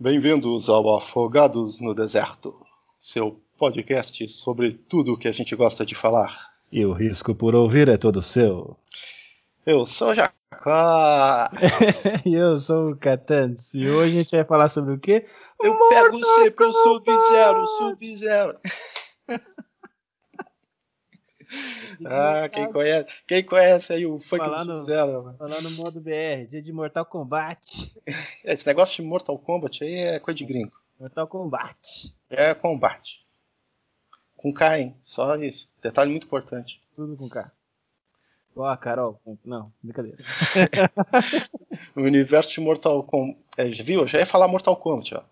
Bem-vindos ao Afogados no Deserto, seu podcast sobre tudo o que a gente gosta de falar. E o risco por ouvir é todo seu. Eu sou o Jacó. e eu sou o Catans. E hoje a gente vai falar sobre o quê? Eu Mortal pego sempre o Sub-Zero, Sub-Zero. Ah, quem conhece, quem conhece aí o funk falar do Sub-Zero? Falar no modo BR, dia de Mortal Kombat. Esse negócio de Mortal Kombat aí é coisa de gringo. Mortal Kombat. É combate. Com K, hein? Só isso. Detalhe muito importante. Tudo com K. Ó, oh, Carol. Não, brincadeira. o universo de Mortal Kombat. É, viu? Eu já ia falar Mortal Kombat, ó.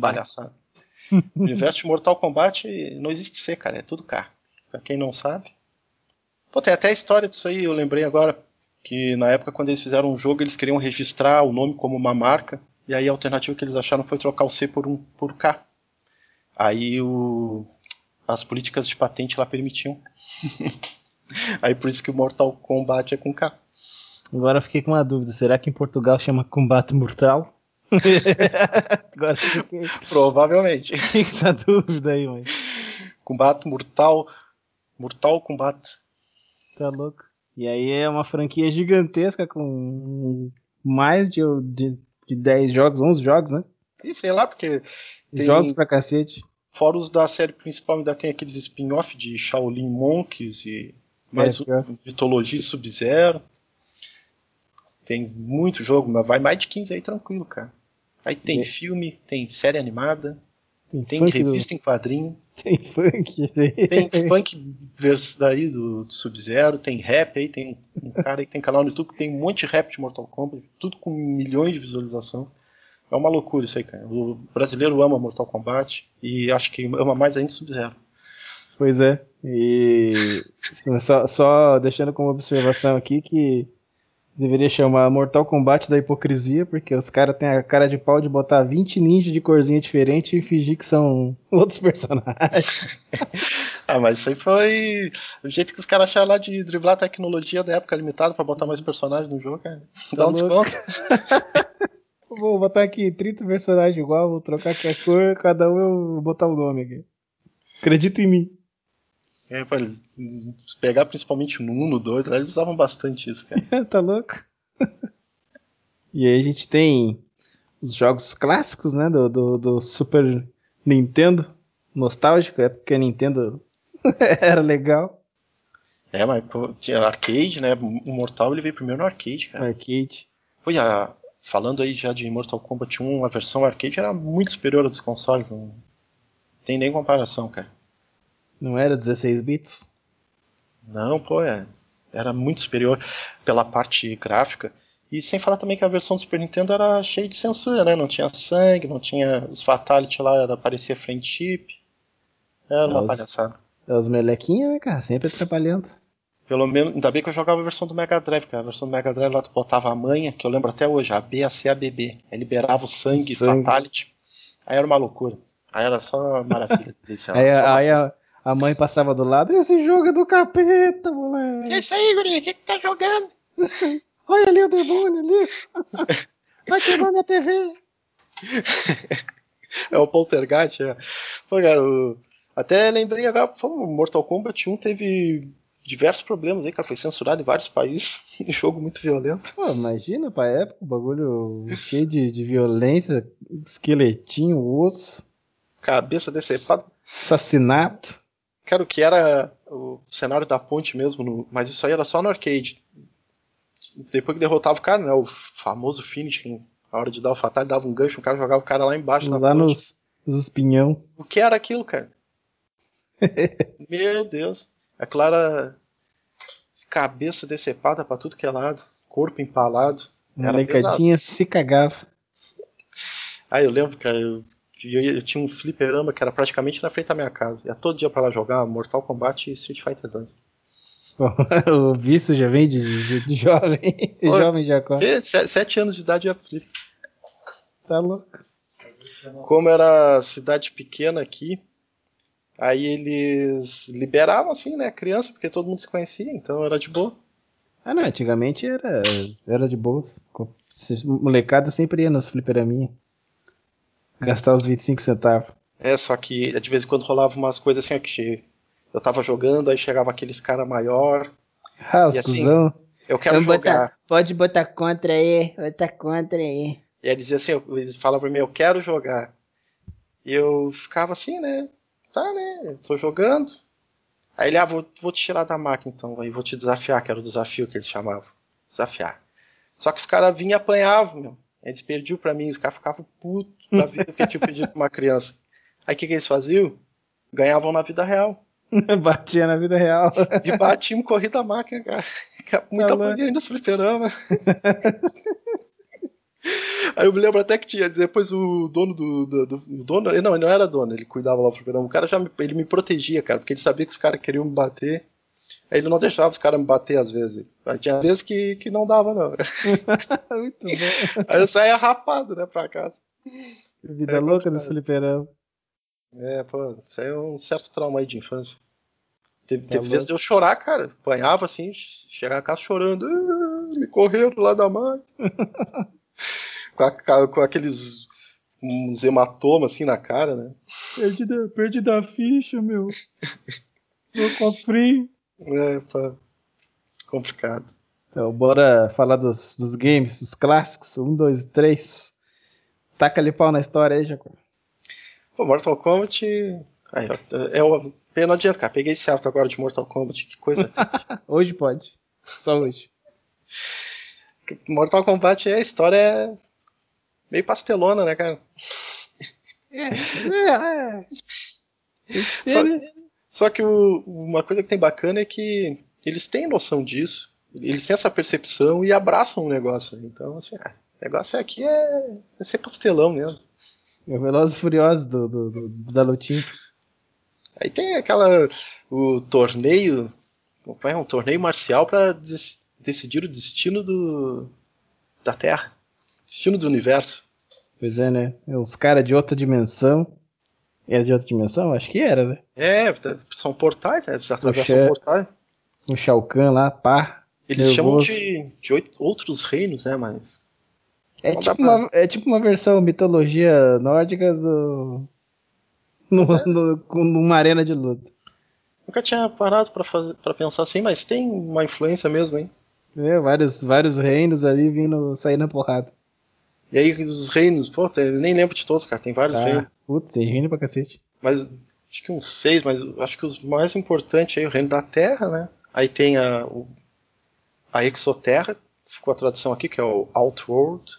Palhaçada. o universo de Mortal Kombat não existe C, cara. É tudo K. Pra quem não sabe. Pô, tem até a história disso aí, eu lembrei agora. Que na época, quando eles fizeram um jogo, eles queriam registrar o nome como uma marca. E aí a alternativa que eles acharam foi trocar o C por um por K. Aí o, as políticas de patente lá permitiam. Aí por isso que o Mortal Kombat é com K. Agora eu fiquei com uma dúvida: será que em Portugal chama Combate Mortal? Agora fiquei. Provavelmente. Fiquei com essa dúvida aí, mãe. Combate Mortal. Mortal Kombat. Tá louco. E aí é uma franquia gigantesca com mais de, de, de 10 jogos, 11 jogos, né? E sei lá, porque. Tem... Jogos pra cacete. Fora os da série principal, ainda tem aqueles spin-off de Shaolin Monks e mais é, mitologia Sub-Zero. Tem muito jogo, mas vai mais de 15 aí tranquilo, cara. Aí tem é. filme, tem série animada, tem, tem revista do... em quadrinho. Tem funk. Tem funk daí do, do Sub-Zero, tem rap aí, tem um cara aí que tem canal no YouTube que tem um monte de rap de Mortal Kombat, tudo com milhões de visualização. É uma loucura isso aí, cara. O brasileiro ama Mortal Kombat e acho que ama mais ainda Sub-Zero. Pois é. E assim, só, só, deixando como observação aqui que deveria chamar Mortal Kombat da hipocrisia, porque os caras têm a cara de pau de botar 20 ninjas de corzinha diferente e fingir que são outros personagens. ah, mas isso aí foi o jeito que os caras acharam lá de driblar a tecnologia da época limitada para botar mais personagens no jogo, cara. Dá um tá desconto. Vou botar aqui 30 personagens igual, vou trocar aqui a cor, cada um eu vou botar o um nome aqui. Acredito em mim. É, pra eles pegar principalmente no 1, no 2, eles usavam bastante isso, cara. tá louco? e aí a gente tem os jogos clássicos, né, do, do, do Super Nintendo, nostálgico, é porque a Nintendo era legal. É, mas pô, tinha arcade, né, o Mortal ele veio primeiro no arcade, cara. Arcade. Foi a, falando aí já de Mortal Kombat 1, a versão arcade era muito superior à dos consoles, não tem nem comparação, cara. Não era 16 bits? Não, pô, é, era muito superior pela parte gráfica. E sem falar também que a versão do Super Nintendo era cheia de censura, né? Não tinha sangue, não tinha os fatality lá, era, parecia friendship. Era uma é os, palhaçada. É os melequinhos, né, cara? Sempre trabalhando. Pelo menos, ainda bem que eu jogava a versão do Mega Drive, cara. A versão do Mega Drive lá tu botava a manha, que eu lembro até hoje, a BACABB. Aí liberava o sangue, sangue. fatality. Aí era uma loucura. Aí era só maravilha. aí, só aí a, mãe passava do lado, esse jogo é do capeta, moleque. Que isso aí, gurinha? O que, que tá jogando? Olha ali o demônio ali. Vai quebrar minha TV. é o Poltergeist, é. Pô, cara, o... até lembrei agora, o Mortal Kombat 1 teve diversos problemas aí, cara. Foi censurado em vários países. jogo muito violento. Pô, imagina pra época, o bagulho cheio de, de violência, esqueletinho, osso. Cabeça decepada. Assassinato. Cara, o que era o cenário da ponte mesmo, no... mas isso aí era só no arcade. Depois que derrotava o cara, né? O famoso finishing, a hora de dar o fatal, dava um gancho, o cara jogava o cara lá embaixo lá na ponte. Lá nos, nos espinhão. O que era aquilo, cara? Meu Deus. A Clara cabeça decepada para tudo que é lado, corpo empalado. Molecadinha se cagava. Ah, eu lembro, cara, eu, eu, eu, tinha um fliperama que era praticamente na frente da minha casa. Ia todo dia para lá jogar Mortal Kombat e Street Fighter 2. o vício já vem de, de, de jovem. Pô, jovem já corre. Sete anos de idade já flip. Tá louco. Como era cidade pequena aqui, Aí eles liberavam assim, né, criança, porque todo mundo se conhecia, então era de boa. Ah, não, antigamente era, era de boas. Molecada sempre ia nas fliperaminhas. Gastar os 25 centavos. É, só que de vez em quando rolava umas coisas assim, que eu tava jogando, aí chegava aqueles cara maior. Ah, os assim, cuzão. Eu quero Vamos jogar. Botar, pode botar contra aí, botar contra aí. E aí dizia assim, eles falavam pra mim, eu quero jogar. E eu ficava assim, né? Tá, né? Eu tô jogando. Aí ele, ah, vou, vou te tirar da máquina então, aí vou te desafiar, que era o desafio que eles chamavam. Desafiar. Só que os caras vinham e apanhavam, meu. Eles perdiam pra mim, os caras ficavam putos da vida porque tinha pedido pra uma criança. Aí o que, que eles faziam? Ganhavam na vida real. Batia na vida real. E batiam corrida máquina, cara. Muita tá apanhei nos fliperama. Aí eu me lembro até que tinha, depois o dono do, do, do dono, não, ele não era dono, ele cuidava lá do fliperama. O cara já me, ele me protegia, cara, porque ele sabia que os caras queriam me bater. Aí ele não deixava os caras me bater às vezes. Aí tinha vezes que, que não dava, não. Muito bom. Aí eu saía rapado, né, pra casa. Vida é, louca dos fliperama. É, pô, isso aí é um certo trauma aí de infância. Teve, teve vezes de eu chorar, cara. Apanhava assim, chegava a casa chorando. Ah, me correram lá da mãe. com, a, com, aqueles uns hematomas assim na cara, né? Perdi da, perdi da ficha, meu. Com frio. É, pá. Complicado. Então, bora falar dos, dos games, dos clássicos. Um, dois, três. Taca ali pau na história aí, Jacob. Pô, Mortal Kombat. Aí, é o. Não adianta, cara. Peguei certo agora de Mortal Kombat. Que coisa. hoje pode. Só hoje. Mortal Kombat é a história meio pastelona, né, cara? É, é, é. Tem que ser, só, né? Só que o, uma coisa que tem bacana é que eles têm noção disso, eles têm essa percepção e abraçam o negócio. Então, assim, ah, o negócio aqui é, é ser pastelão mesmo. É o Velozes Furiosos do, do, do, da lutinha. Aí tem aquela. o torneio. É um torneio marcial para decidir o destino do, da Terra. Destino do universo. Pois é, né? É os caras de outra dimensão. Era de outra dimensão? Acho que era, né? É, são portais, né? Eles atravessam portais. Um Shao Kahn lá, pá. Eles nervoso. chamam de, de oito, outros reinos, né? Mas. É tipo, pra... uma, é tipo uma versão mitologia nórdica do. No, é. no, numa arena de luta. Nunca tinha parado para pensar assim, mas tem uma influência mesmo, hein? É, vários, vários reinos ali vindo sair na porrada. E aí os reinos, pô, nem lembro de todos, cara, tem vários ah, reinos. Putz, tem reino pra cacete. Mas acho que uns seis, mas acho que os mais importantes aí, o reino da Terra, né? Aí tem a, o, a Exoterra, ficou a tradução aqui, que é o Outworld,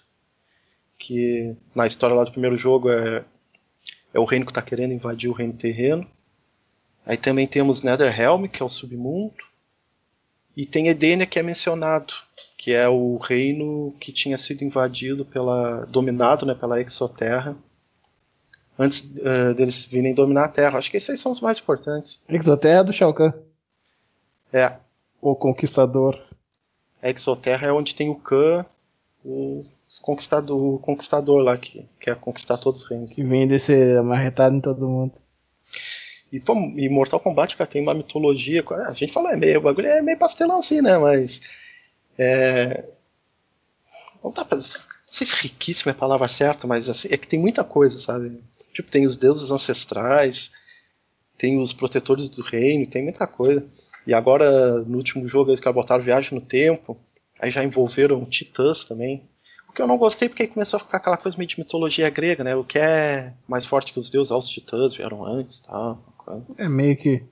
que na história lá do primeiro jogo é, é o reino que está querendo invadir o reino terreno. Aí também temos Netherrealm, que é o submundo. E tem Edenia, que é mencionado, que é o reino que tinha sido invadido pela. dominado né, pela Exoterra. Antes uh, deles virem dominar a Terra. Acho que esses são os mais importantes. Exoterra é do Shao Kahn. É. O Conquistador. A Exoterra é onde tem o Khan, o conquistador, o conquistador lá, que quer conquistar todos os reinos. Que vem descer amarretado em todo mundo. E, pô, e Mortal Kombat, cara, tem uma mitologia. A gente fala, é meio, o bagulho é meio pastelão assim, né? Mas. É. Não pra. Não sei se riquíssimo é a palavra certa, mas assim, é que tem muita coisa, sabe? Tipo, tem os deuses ancestrais, tem os protetores do reino, tem muita coisa. E agora, no último jogo, eles botaram Viagem no Tempo, aí já envolveram titãs também. O que eu não gostei porque começou a ficar aquela coisa meio de mitologia grega, né? O que é mais forte que os deuses, os titãs vieram antes e tal. É meio que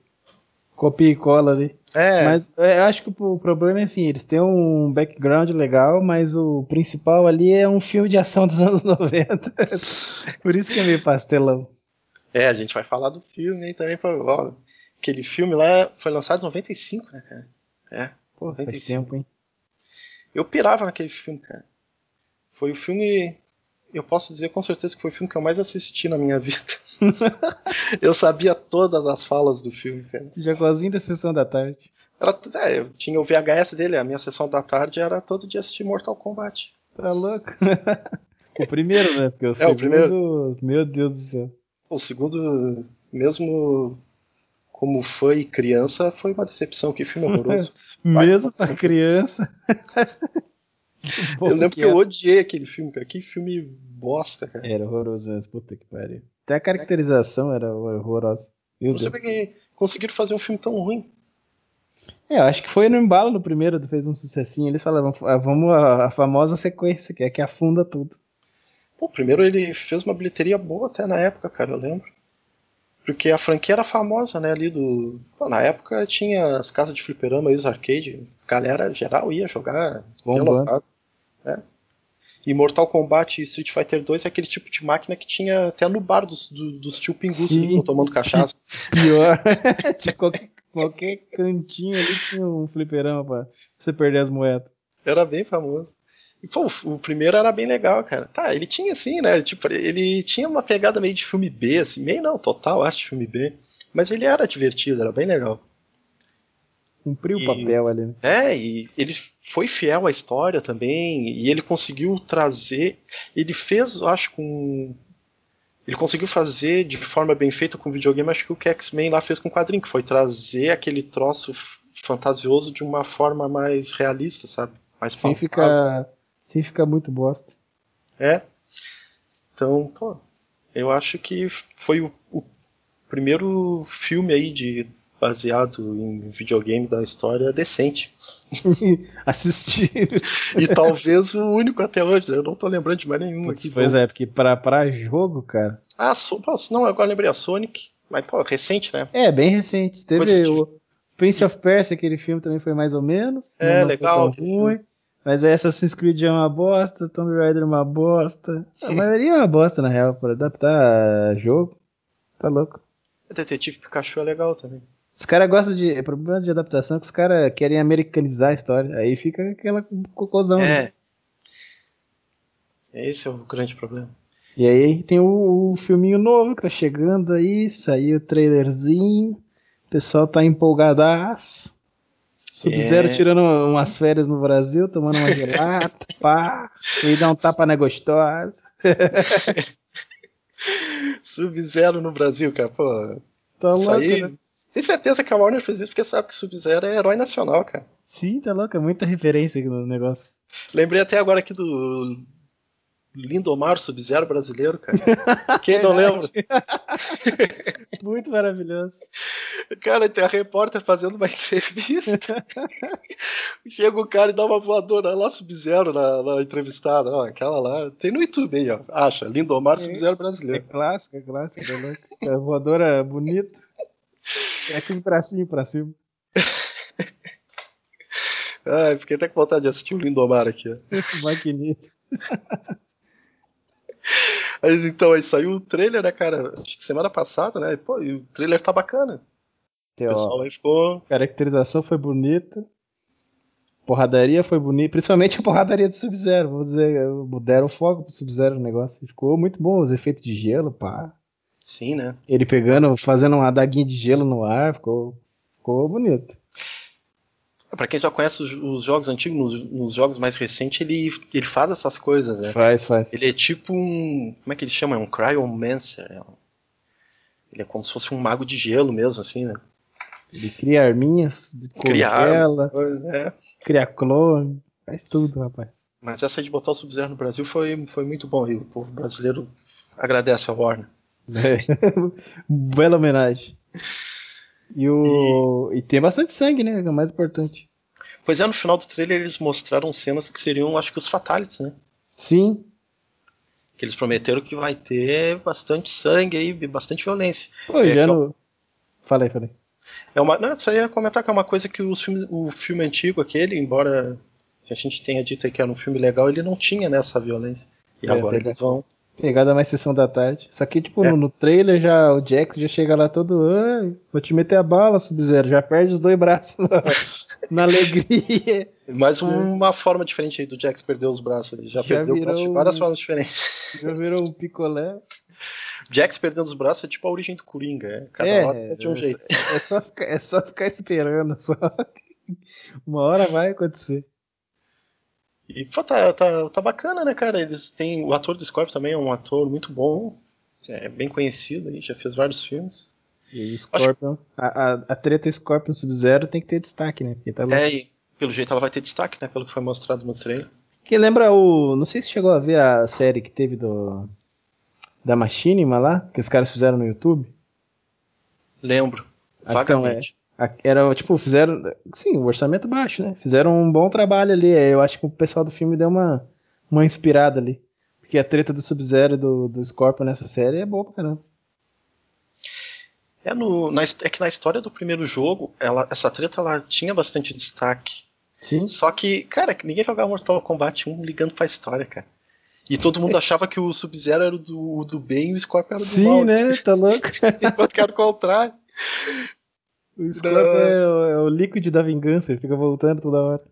copia e cola ali. É. Mas eu acho que o problema é assim, eles têm um background legal, mas o principal ali é um filme de ação dos anos 90. Por isso que é meio pastelão. É, a gente vai falar do filme aí também. Ó, aquele filme lá foi lançado em 95, né, cara? É. Pô, 95. faz tempo, hein? Eu pirava naquele filme, cara. Foi o filme eu posso dizer com certeza que foi o filme que eu mais assisti na minha vida. eu sabia todas as falas do filme, cara. Jagozinho da sessão da tarde. Era, é, eu tinha o VHS dele, a minha sessão da tarde era todo dia assistir Mortal Kombat. Tá louco? o primeiro, né? Porque o é, segundo, o primeiro... meu Deus do céu. O segundo, mesmo como foi criança, foi uma decepção. Que filme horroroso. mesmo pra criança. eu lembro que, que eu odiei aquele filme, cara. Que filme bosta, cara. Era horroroso mesmo, puta que pariu. Até a caracterização era horrorosa. Meu não sei que conseguiram fazer um filme tão ruim. É, eu acho que foi no embalo do primeiro, fez um sucessinho. Eles falaram, vamos a, a famosa sequência, que é que afunda tudo. Pô, primeiro ele fez uma bilheteria boa até na época, cara, eu lembro. Porque a franquia era famosa, né, ali do... Pô, na época tinha as casas de fliperama e os arcade. Galera geral ia jogar. Bombando. É. E Mortal Kombat e Street Fighter 2 é aquele tipo de máquina que tinha até no bar dos, do, dos tio Pingus tomando cachaça. Pior. tinha qualquer, qualquer cantinho ali tinha um fliperama pra você perder as moedas. Era bem famoso. E, pô, o primeiro era bem legal, cara. Tá, ele tinha assim, né? Tipo, ele tinha uma pegada meio de filme B, assim, meio não, total arte de filme B. Mas ele era divertido, era bem legal. Cumpriu o papel ali. Né? É, e ele foi fiel à história também, e ele conseguiu trazer. Ele fez, acho, com. Ele conseguiu fazer de forma bem feita com o videogame, acho que o que X-Men lá fez com o quadrinho, que foi trazer aquele troço fantasioso de uma forma mais realista, sabe? Mais Sem ficar sem ficar muito bosta. É. Então, pô, eu acho que foi o, o primeiro filme aí de baseado em videogame da história decente. Assistir. e talvez o único até hoje, eu não tô lembrando de mais nenhum aqui. Pois é, porque pra, pra jogo, cara. Ah, so, não, agora lembrei a Sonic. Mas, pô, recente, né? É, bem recente. Teve o Prince of Persia, aquele filme também foi mais ou menos. É, legal. Ruim. Mas Assassin's Creed é uma bosta, Tomb Raider é uma bosta. A maioria é uma bosta, na real, para adaptar jogo. Tá louco. Detetive Pikachu é legal também. Os caras gostam de. O problema de adaptação é que os caras querem americanizar a história. Aí fica aquela cocôzão. É. Né? Esse é o grande problema. E aí tem o, o filminho novo que tá chegando aí, saiu o trailerzinho. O pessoal tá empolgadaço. Sub-Zero é. tirando umas férias no Brasil, tomando uma gelada, pá, e dar um tapa na gostosa. Sub-Zero no Brasil, cara, pô. Tá louco, aí... né? Tem certeza que a Warner fez isso porque sabe que Sub-Zero é herói nacional, cara. Sim, tá louco, é muita referência aqui no negócio. Lembrei até agora aqui do Lindomar Sub-Zero brasileiro, cara. Quem não lembra? Muito maravilhoso. Cara, tem a repórter fazendo uma entrevista. Chega o cara e dá uma voadora lá, Sub-Zero na, na, entrevistada. Ó, aquela lá. Tem no YouTube aí, ó. Acha, Lindomar é, Sub-Zero brasileiro. É clássica, é clássica. É, é voadora bonita. É com os bracinhos pra cima. Ai, fiquei até com vontade de assistir o Lindomar aqui. Maquinista. Mas então, aí saiu o trailer, né, cara? Acho que semana passada, né? Pô, e o trailer tá bacana. o pessoal aí ficou. Caracterização foi bonita. Porradaria foi bonita, principalmente a porradaria do Sub-Zero. Vou dizer, deram foco pro Sub-Zero o negócio. Ficou muito bom, os efeitos de gelo, pá. Sim, né? Ele pegando, fazendo uma daguinha de gelo no ar, ficou, ficou bonito. Pra quem só conhece os, os jogos antigos, nos, nos, jogos mais recentes, ele, ele faz essas coisas, né? Faz, faz. Ele é tipo um. Como é que ele chama? É um Cryomancer. É um, ele é como se fosse um mago de gelo mesmo, assim, né? Ele cria arminhas, cria armas, é. cria clone, faz tudo, rapaz. Mas essa de botar o Sub-Zero no Brasil foi, foi muito bom e o povo brasileiro agradece a Warner. É. Bela homenagem. E, o... E... e tem bastante sangue, né? É o mais importante. Pois é, no final do trailer eles mostraram cenas que seriam, acho que, os Fatalities, né? Sim. Que eles prometeram que vai ter bastante sangue aí, bastante violência. Pô, é, já no... Eu... Falei, falei. É uma, não, isso aí ia comentar que é uma coisa que os filmes, o filme antigo, aquele, embora a gente tenha dito que era um filme legal, ele não tinha nessa violência. E é, agora eles vão Pegada mais sessão da tarde. Só que, tipo, é. no, no, trailer já o Jax já chega lá todo. vou te meter a bala, Sub-Zero. Já perde os dois braços na, na alegria. Mais uma forma diferente aí do Jax perder os braços. Ele já, já perdeu os braços de várias formas diferentes. Já virou um picolé. Jax perdendo os braços é tipo a origem do Coringa. É, cada é, hora é de um é, jeito. É só, ficar, é só ficar esperando. Só. Uma hora vai acontecer. E pô, tá, tá, tá bacana, né, cara? Eles têm. O ator do Scorpion também é um ator muito bom. É bem conhecido aí, já fez vários filmes. E Scorpion. Acho... A, a, a treta Scorpion Sub-Zero tem que ter destaque, né? Porque tá é, e pelo jeito ela vai ter destaque, né? Pelo que foi mostrado no trailer. Que lembra o. Não sei se chegou a ver a série que teve do. Da Machinima lá, que os caras fizeram no YouTube. Lembro. Então, é, era, tipo, fizeram. Sim, o orçamento baixo, né? Fizeram um bom trabalho ali. Eu acho que o pessoal do filme deu uma, uma inspirada ali. Porque a treta do Sub-Zero e do, do Scorpion nessa série é boa pra caramba. É, no, na, é que na história do primeiro jogo, ela, essa treta ela tinha bastante destaque. Sim. Só que, cara, ninguém jogava Mortal Kombat 1 ligando pra história, cara. E todo mundo achava que o Sub-Zero era do, do bem e o Scorpion era do Sim, mal. Sim, né? Tá louco? Enquanto que era o contrário. O Scorpion é o, é o líquido da vingança, ele fica voltando toda hora.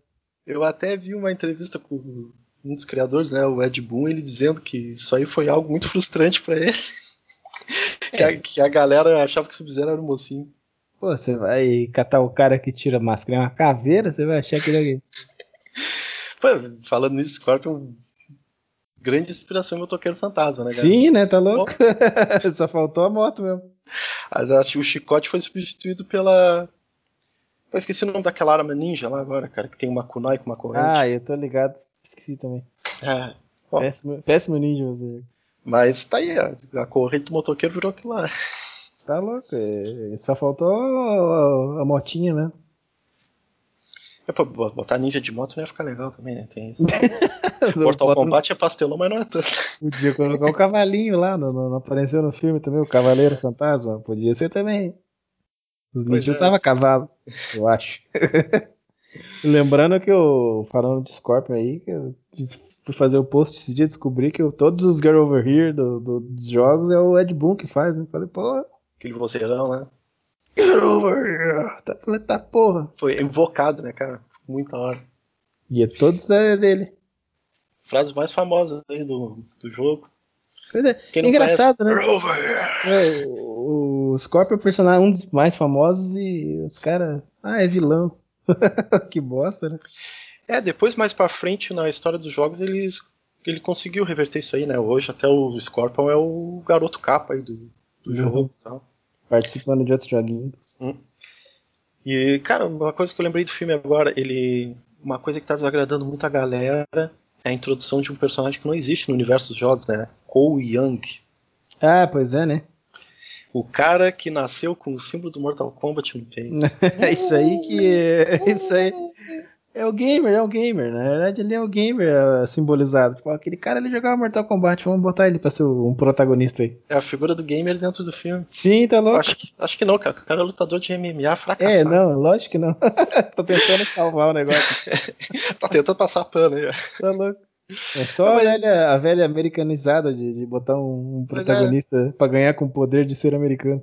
Eu até vi uma entrevista com um dos criadores, né, o Ed Boon, ele dizendo que isso aí foi algo muito frustrante para ele. É. que, a, que, a, galera achava que o Sub-Zero era um mocinho. Pô, você vai catar o cara que tira máscara é uma caveira, você vai achar que ele é alguém. Pô, falando nisso, Scorpion grande inspiração no Motoqueiro Fantasma, né, cara? Sim, né? Tá louco? Só faltou a moto mesmo. O chicote foi substituído pela. Eu esqueci o nome daquela arma ninja lá agora, cara, que tem uma kunai com uma corrente. Ah, eu tô ligado. Esqueci também. É. péssimo, péssimo ninja você. Mas tá aí, a, a corrente do motoqueiro virou aquilo lá. Tá louco. É, só faltou a, a motinha, né? É pra botar ninja de moto não ia ficar legal também, né? Tem isso. Mortal Kombat é pastelão, mas não é tanto. Podia colocar o cavalinho lá, não, não, apareceu no filme também, o Cavaleiro Fantasma. Podia ser também. Os ninjas é. usavam cavalo, eu acho. Lembrando que eu, falando de Scorpion aí, que eu fui fazer o post esse dia descobri que eu, todos os Get Over Here do, do, dos jogos é o Ed Boon que faz, né? Falei, pô. Aquele voceirão, né? Get Over Here! Tá, tá porra. Foi invocado, né, cara? Muita hora. E é todos é dele. Frases mais famosas aí do, do jogo. É, engraçado, conhece, né? É, o, o Scorpion é o personagem um dos mais famosos e os caras. Ah, é vilão. que bosta, né? É, depois mais pra frente na história dos jogos eles, ele conseguiu reverter isso aí, né? Hoje até o Scorpion é o garoto capa aí do, do uhum. jogo e tal. Participando de outros joguinhos. Hum. E, cara, uma coisa que eu lembrei do filme agora, ele. Uma coisa que tá desagradando muito a galera é a introdução de um personagem que não existe no universo dos jogos, né? Cole Young. Ah, pois é, né? O cara que nasceu com o símbolo do Mortal Kombat no peito. é isso aí que. É isso aí. É o gamer, é o gamer. Na verdade, ele é o gamer é, simbolizado. Tipo, aquele cara ele jogava Mortal Kombat, vamos botar ele pra ser um protagonista aí. É a figura do gamer dentro do filme. Sim, tá louco. Acho que, acho que não, cara. O cara é lutador de MMA fracassado. É, não, lógico que não. Tô tentando salvar o negócio. tá tentando passar pano aí, ó. Tá louco. É só Mas... a, velha, a velha americanizada de, de botar um, um protagonista é. para ganhar com o poder de ser americano.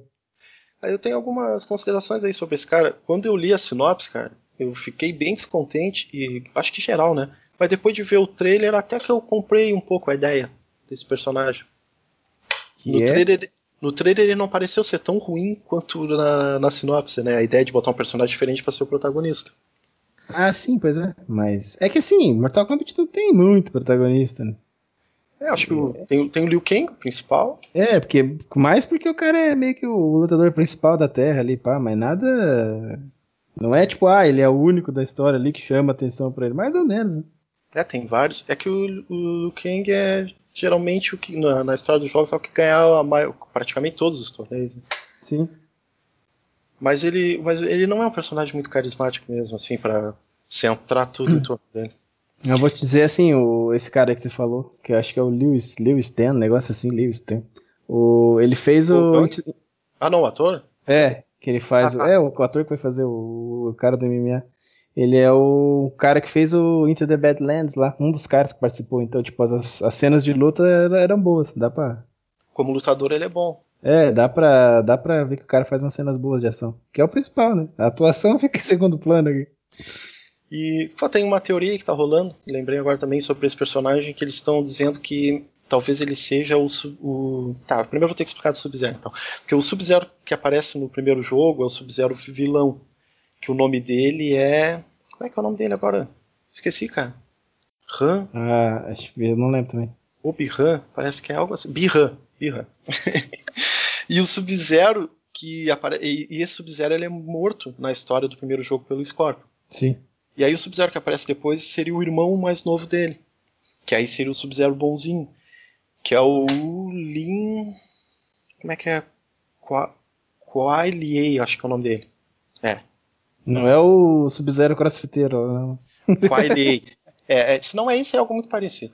Aí eu tenho algumas considerações aí sobre esse cara. Quando eu li a sinopse, cara, eu fiquei bem descontente e acho que geral, né? Mas depois de ver o trailer, até que eu comprei um pouco a ideia desse personagem. No. É? trailer, no trailer ele não pareceu ser tão ruim quanto na, na sinopse, né? A ideia de botar um personagem diferente para ser o protagonista. Ah, sim, pois é. Mas é que assim, Mortal Kombat não tem muito protagonista, né? É, acho que o, tem, tem o Liu Kang, o principal. É, porque mais porque o cara é meio que o lutador principal da Terra ali, pá, mas nada não é tipo, ah, ele é o único da história ali que chama atenção para ele, mais ou menos. Né? É, tem vários. É que o, o Kang é geralmente o que na, na história dos jogos é o que ganha maior, praticamente todos os torneios. Né? Sim. Mas ele, mas ele não é um personagem muito carismático mesmo, assim, para centrar tudo em torno dele. Eu vou te dizer assim, o, esse cara que você falou, que eu acho que é o Lewis, Lewis Ten, um negócio assim, Lewis Ten. O, ele fez o. o... Ah, não, o ator? É, que ele faz. Ah, tá. É, o, ator que vai fazer o, o, cara do MMA. Ele é o cara que fez o Into the Badlands lá, um dos caras que participou. Então, tipo, as, as cenas de luta eram boas, dá pra. Como lutador, ele é bom. É, dá pra, dá pra ver que o cara faz umas cenas boas de ação. Que é o principal, né? A atuação fica em segundo plano aqui. E tem uma teoria que tá rolando, lembrei agora também sobre esse personagem, que eles estão dizendo que talvez ele seja o, o. Tá, primeiro eu vou ter que explicar do Sub-Zero então. Porque o Sub-Zero que aparece no primeiro jogo é o Sub-Zero vilão. Que o nome dele é. Como é que é o nome dele agora? Esqueci, cara. Han? Ah, acho que eu não lembro também. Ou Bihan, parece que é algo assim. Bihan. Bihan. e o Sub-Zero que apare... E esse Sub-Zero ele é morto na história do primeiro jogo pelo Scorpion. Sim. E aí o Sub-Zero que aparece depois seria o irmão mais novo dele. Que aí seria o Sub-Zero bonzinho. Que é o Lin. Como é que é? Quailier, acho que é o nome dele. É. Não é o Sub-Zero crossfiteiro. Quailier. é, é, se não é isso, é algo muito parecido.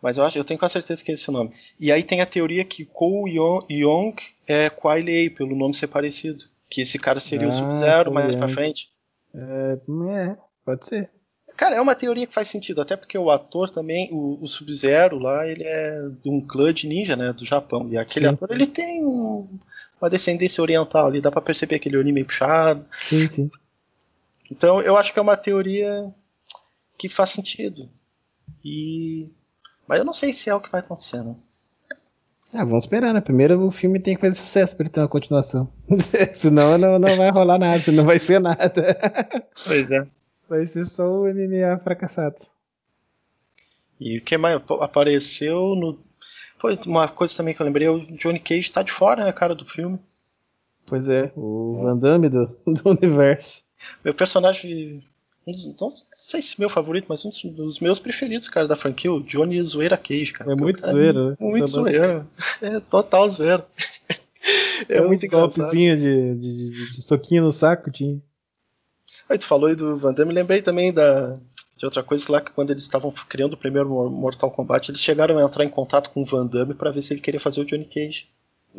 Mas eu acho, eu tenho quase certeza que é esse o nome. E aí tem a teoria que Kou Yong é Quailier, pelo nome ser parecido. Que esse cara seria ah, o Sub-Zero mais pra frente. É, é, pode ser. Cara, é uma teoria que faz sentido, até porque o ator também, o, o Sub-Zero lá, ele é de um clã de ninja, né, do Japão. E aquele sim. ator, ele tem um, uma descendência oriental ali, dá pra perceber aquele olho meio puxado. Sim, sim. Então, eu acho que é uma teoria que faz sentido. E... Mas eu não sei se é o que vai acontecer, né? Ah, vamos esperar, né? Primeiro o filme tem que fazer sucesso para ele ter uma continuação. Senão não, não vai rolar nada, não vai ser nada. Pois é. Vai ser só o MMA fracassado. E o que mais apareceu no. Foi uma coisa também que eu lembrei, o Johnny Cage tá de fora, né, cara, do filme. Pois é, o Van Damme do, do universo. Meu personagem. Um dos, não sei se meu favorito, mas um dos meus preferidos, cara, da franquia, o Johnny Zoeira Cage, cara. É muito zoeiro, né? Muito zoeiro. É total zero. É, é muito golpezinho de, de, de, de soquinho no saco, tinha. Aí tu falou aí do Van Damme, lembrei também da, de outra coisa lá que quando eles estavam criando o primeiro Mortal Kombat, eles chegaram a entrar em contato com o Van Damme para ver se ele queria fazer o Johnny Cage.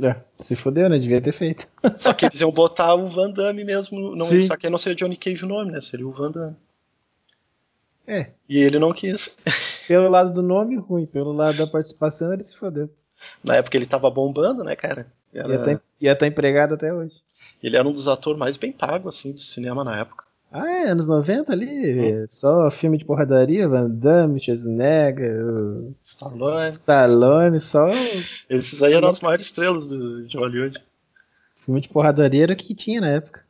É, se fodeu, né? Devia ter feito. Só que eles iam botar o Van Damme mesmo. Não, Sim. só que não seria Johnny Cage o nome, né? Seria o Van Damme. É. E ele não quis. Pelo lado do nome, ruim. Pelo lado da participação, ele se fodeu. Na época ele tava bombando, né, cara? Era... Ia estar tá, tá empregado até hoje. Ele era um dos atores mais bem pagos, assim, do cinema na época. Ah, é, anos 90 ali, só filme de porradaria, Van Damme, Schwarzenegger, Stallone. Stallone, só... Esses aí eram as maiores estrelas do, de Hollywood. Filme de porradaria era o que tinha na época.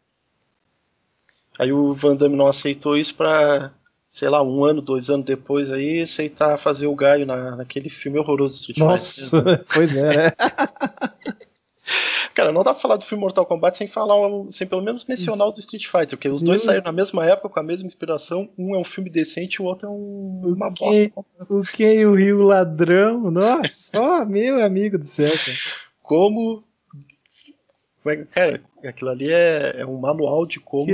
Aí o Van Damme não aceitou isso pra, sei lá, um ano, dois anos depois aí, aceitar fazer o Gaio na, naquele filme horroroso Street Nossa, Fighter. Nossa, pois é, né? Cara, não dá pra falar do filme Mortal Kombat sem falar, sem pelo menos mencionar o do Street Fighter, porque os dois saíram na mesma época, com a mesma inspiração. Um é um filme decente e o outro é um, uma bosta. O que o Rio Ladrão? Nossa, ó, meu amigo do céu, cara. Como. É cara, aquilo ali é, é um manual de como.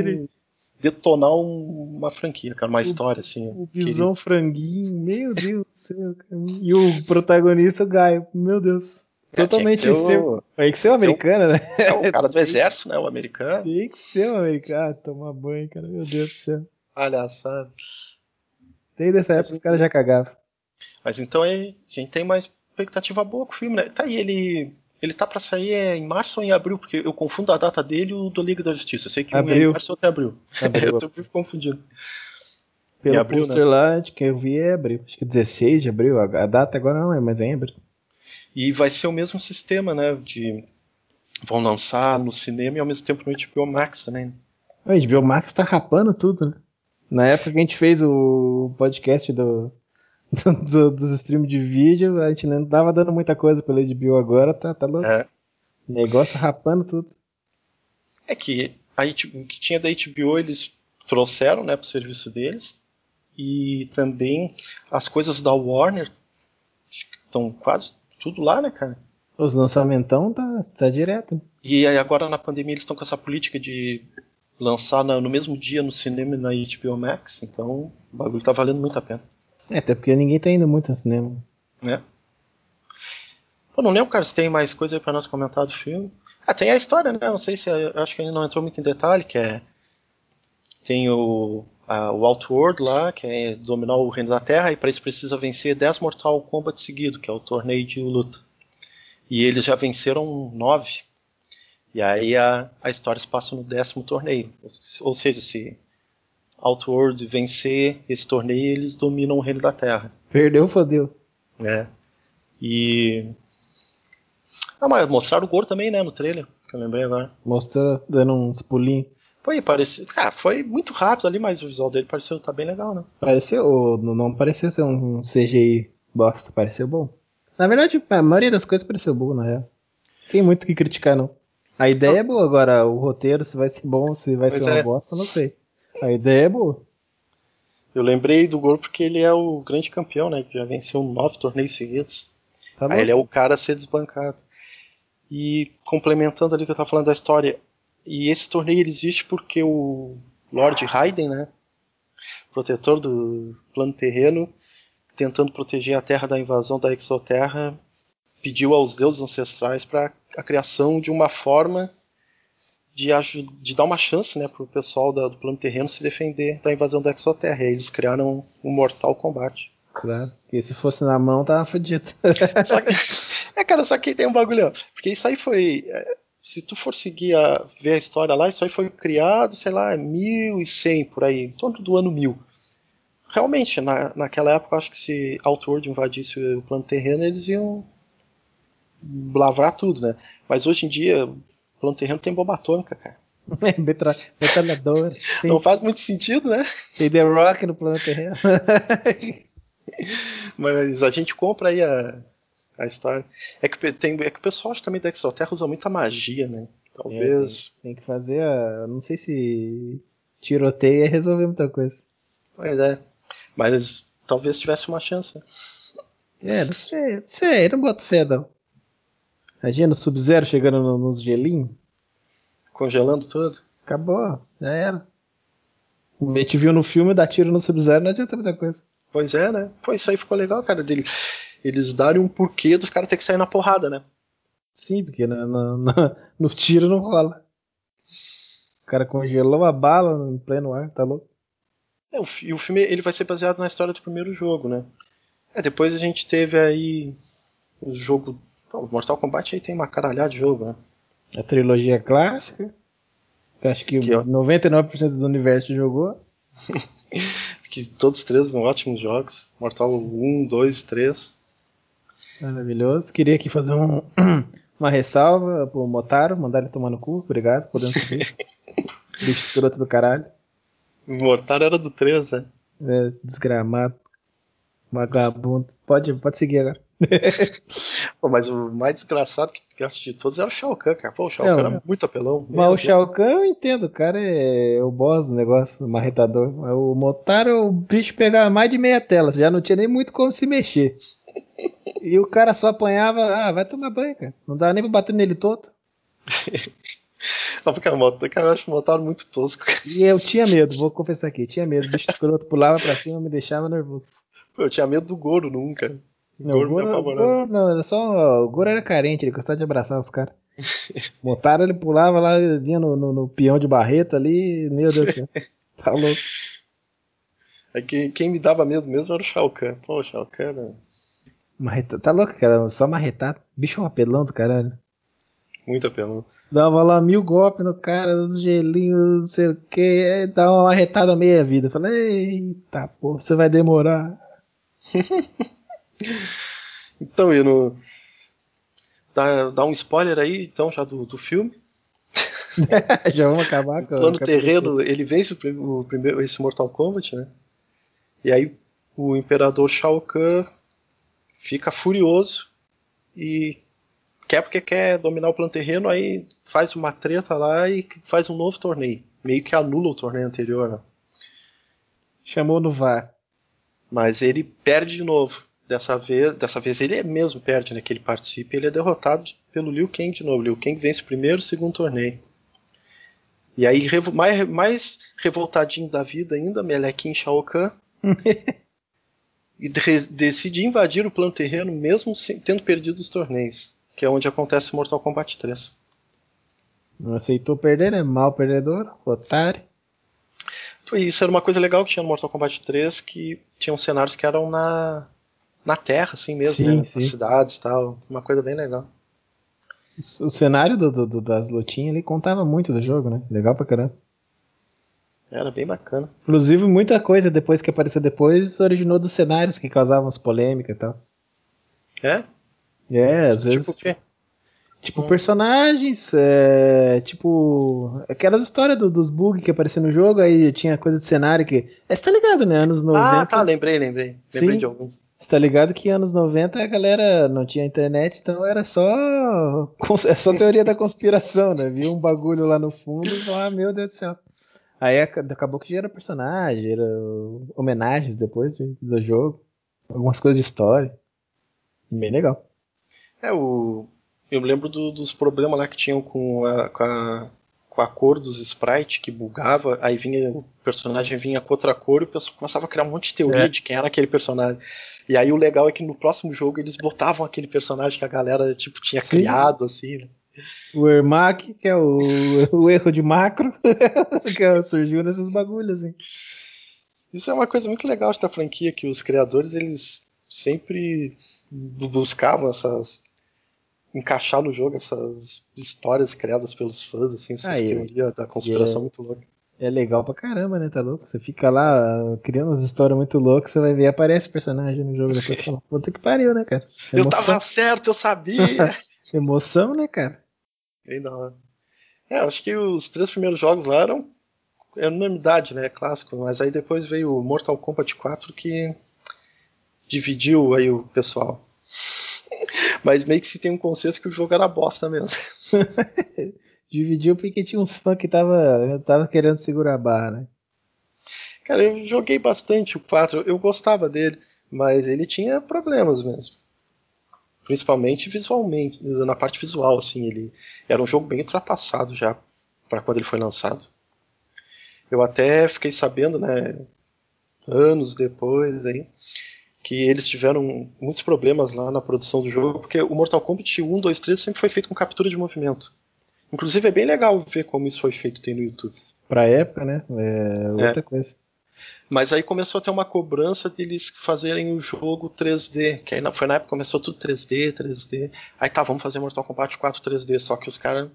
Detonar um, uma franquia, cara, uma o, história assim. O Bisão Franguinho, meu Deus do céu, cara. E o protagonista, o Gaio, meu Deus. Totalmente. É, tem que ser o americano, né? É o cara do exército, né? O americano. Tem que ser o americano. Tomar banho, cara. Meu Deus do céu. Palhaçada. Desde essa época os caras já cagavam. Mas então aí, a gente tem uma expectativa boa com o filme, né? Tá aí, ele. Ele tá pra sair é, em março ou em abril, porque eu confundo a data dele e o do Liga da Justiça. Eu sei que abril. um é em março ou até abril. abril. eu tô confundindo. Pelo abril, né? lá, que eu vi é abril. Acho que 16 de abril. A data agora não é, mas é em abril. E vai ser o mesmo sistema, né? De vão lançar no cinema e ao mesmo tempo no HBO Max também. O HBO Max tá rapando tudo, né? Na época que a gente fez o podcast do, do, dos streams de vídeo, a gente não tava dando muita coisa pelo HBO agora, tá, tá louco. É. Negócio rapando tudo. É que a o que tinha da HBO eles trouxeram, né, pro serviço deles. E também as coisas da Warner estão quase tudo lá, né, cara? Os lançamentão tá, tá direto. E aí agora na pandemia eles estão com essa política de lançar no mesmo dia no cinema e na HBO Max, então o bagulho tá valendo muito a pena. É, até porque ninguém tá indo muito no cinema. É. Eu não lembro, cara, se tem mais coisa aí pra nós comentar do filme. Ah, tem a história, né? Não sei se. Acho que ainda não entrou muito em detalhe, que é. Tem o a, o Outworld lá, que é dominar o reino da Terra, e para isso precisa vencer 10 Mortal Kombat seguido, que é o torneio de luta. E eles já venceram 9. E aí a, a história se passa no décimo torneio. Ou seja, se Outworld vencer esse torneio, eles dominam o reino da Terra. Perdeu, fodeu. É. E. Ah, mas mostraram o Goro também, né, no trailer, que eu lembrei agora. Mostrou dando uns pulinhos. Foi, parecia. Ah, foi muito rápido ali, mas o visual dele pareceu tá bem legal, né? Pareceu, não parecia ser um CGI bosta, pareceu bom. Na verdade, a maioria das coisas pareceu boa, na real. Tem muito o que criticar, não. A ideia não. é boa, agora o roteiro, se vai ser bom, se vai pois ser uma é. bosta, não sei. A ideia é boa. Eu lembrei do Goro porque ele é o grande campeão, né? Que já venceu nove torneios seguidos. Tá Aí ele é o cara a ser desbancado. E complementando ali que eu tava falando da história, e esse torneio existe porque o Lord Raiden, né? Protetor do plano terreno, tentando proteger a Terra da invasão da Exoterra, pediu aos deuses ancestrais para a criação de uma forma de, de dar uma chance né, para o pessoal da, do plano terreno se defender da invasão da Exoterra. E aí eles criaram um Mortal Kombat. Claro, porque se fosse na mão tava fodido. é, cara, só que tem um bagulho. Porque isso aí foi. É, se tu for seguir a ver a história lá, isso aí foi criado, sei lá, 1100 por aí, em torno do ano 1000. Realmente, na, naquela época, acho que se Outworld invadisse o plano terreno, eles iam lavrar tudo, né? Mas hoje em dia, o plano terreno tem bomba atômica, cara. Metralhadora. Não faz muito sentido, né? Tem The Rock no plano terreno. Mas a gente compra aí a, a história. É que, tem, é que o pessoal também da Exoterra usa muita magia, né? Talvez. É, tem, tem, que fazer a. Não sei se tiroteio ia resolver muita coisa. Pois é. Mas talvez tivesse uma chance. É, não sei, não sei, não boto fé não. Imagina o Sub-Zero chegando no, nos gelinhos. Congelando tudo. Acabou, já era. A gente viu no filme dar tiro no Sub-Zero, não adianta muita coisa. Pois é, né? Pô, isso aí ficou legal, cara, dele. Eles darem um porquê dos caras ter que sair na porrada, né? Sim, porque no, no, no tiro não rola. O cara congelou a bala em pleno ar, tá louco? É, o, e o filme ele vai ser baseado na história do primeiro jogo, né? É, depois a gente teve aí o jogo. Mortal Kombat aí tem uma caralhada de jogo, né? A trilogia clássica. Eu acho que, que 99% do universo jogou. que todos três são ótimos jogos. Mortal 1, 2, 3. Maravilhoso. Queria aqui fazer um, uma ressalva pro Motaro, mandar ele tomar no cu. Obrigado, podemos subir. Bicho escroto do caralho. O Motaro era do 3, né? É, desgramado. Vagabundo. Pode, pode seguir agora. Pô, mas o mais desgraçado que acho de todos era o Shao Kahn, cara. Pô, o Shao Kahn era muito apelão. Mas o Shao Kahn eu entendo, o cara é o boss do negócio, o marretador. O Motaro, o bicho pegava mais de meia tela, já não tinha nem muito como se mexer. E o cara só apanhava, ah, vai tomar banho, cara. Não dá nem pra bater nele todo. Não, porque o cara, eu acho o Motaro muito tosco. E eu tinha medo, vou confessar aqui, tinha medo. O bicho escroto pulava pra cima me deixava nervoso. Pô, eu tinha medo do Goro nunca. Não, o Goro, o Goro, não, era só. O Goro era carente, ele gostava de abraçar os caras. Motaro ele pulava lá, vinha no, no, no, peão de barreto ali, meu Deus do céu. Tá louco. É que quem me dava medo mesmo era o Shao Kahn. Pô, o Shao Kahn era... Marreta... Tá louco, cara? Só marretado. Bicho é um apelão do caralho. Muito apelão. Dava lá mil golpes no cara, os gelinhos, não sei o que, dava uma marretada meia vida. Falei, eita porra, você vai demorar. então, e no. Dá, dá um spoiler aí, então, já do, do filme. já vamos acabar com o plano terreno, ele vence o, o, primeiro, esse Mortal Kombat, né? E aí o Imperador Shao Kahn fica furioso e quer porque quer dominar o plano terreno, aí faz uma treta lá e faz um novo torneio. Meio que anula o torneio anterior, né? Chamou no VAR. Mas ele perde de novo. Dessa vez, dessa vez ele é mesmo perde, né? Que ele participa ele é derrotado pelo Liu Kang de novo. Liu Kang vence o primeiro e segundo torneio. E aí, mais, mais revoltadinho da vida ainda, Melequim Shao Kahn. e decide invadir o plano terreno mesmo sem, tendo perdido os torneios. Que é onde acontece Mortal Kombat 3. Não aceitou perder, né? Mal perdedor, otário. Isso era uma coisa legal que tinha no Mortal Kombat 3, que tinham cenários que eram na, na Terra, assim mesmo, sim, né? sim. Nas cidades e tal. Uma coisa bem legal. O cenário do, do, das lutinhas ele contava muito do jogo, né? Legal pra caramba. Era bem bacana. Inclusive, muita coisa depois que apareceu depois originou dos cenários que causavam as polêmicas e tal. É? É, às tipo vezes. Tipo o quê? Tipo, hum. personagens, é, tipo, aquelas histórias do, dos bugs que apareciam no jogo, aí tinha coisa de cenário que. É, você tá ligado, né? Anos 90. Ah, tá, lembrei, lembrei. Lembrei Sim, de alguns. Você tá ligado que anos 90 a galera não tinha internet, então era só. É só teoria da conspiração, né? Viu um bagulho lá no fundo e falou, ah, meu Deus do céu. Aí acabou que gera personagem, gera homenagens depois do jogo, algumas coisas de história. Bem legal. É, o. Eu lembro do, dos problemas lá que tinham com a, com a, com a cor dos sprites, que bugava, aí vinha o personagem vinha com outra cor e o pessoal começava a criar um monte de teoria é. de quem era aquele personagem. E aí o legal é que no próximo jogo eles botavam aquele personagem que a galera tipo tinha Sim. criado, assim, né? O Ermac, que é o, o erro de macro, que surgiu nesses bagulhos, assim. Isso é uma coisa muito legal da franquia, que os criadores, eles sempre buscavam essas encaixar no jogo essas histórias criadas pelos fãs, assim, essas ah, teorias da conspiração é, muito louca. É legal pra caramba, né? Tá louco? Você fica lá criando umas histórias muito loucas, você vai ver, aparece personagem no jogo depois você fala, puta que pariu, né, cara? Emoção. Eu tava certo, eu sabia! Emoção, né, cara? Bem da hora. É, acho que os três primeiros jogos lá eram é unanimidade, né? Clássico, mas aí depois veio o Mortal Kombat 4 que dividiu aí o pessoal. Mas meio que se tem um consenso que o jogo era bosta mesmo. dividiu porque tinha uns fãs que tava, tava querendo segurar a barra, né? Cara, eu joguei bastante o 4, eu gostava dele, mas ele tinha problemas mesmo principalmente visualmente, na parte visual, assim, ele era um jogo bem ultrapassado já para quando ele foi lançado. Eu até fiquei sabendo, né, anos depois aí, que eles tiveram muitos problemas lá na produção do jogo, porque o Mortal Kombat 1, 2, 3 sempre foi feito com captura de movimento. Inclusive é bem legal ver como isso foi feito tem no YouTube. Pra época, né? É outra é. coisa. Mas aí começou a ter uma cobrança deles fazerem o jogo 3D, que aí foi na época começou tudo 3D, 3D. Aí tá, vamos fazer Mortal Kombat 4 3D, só que os caras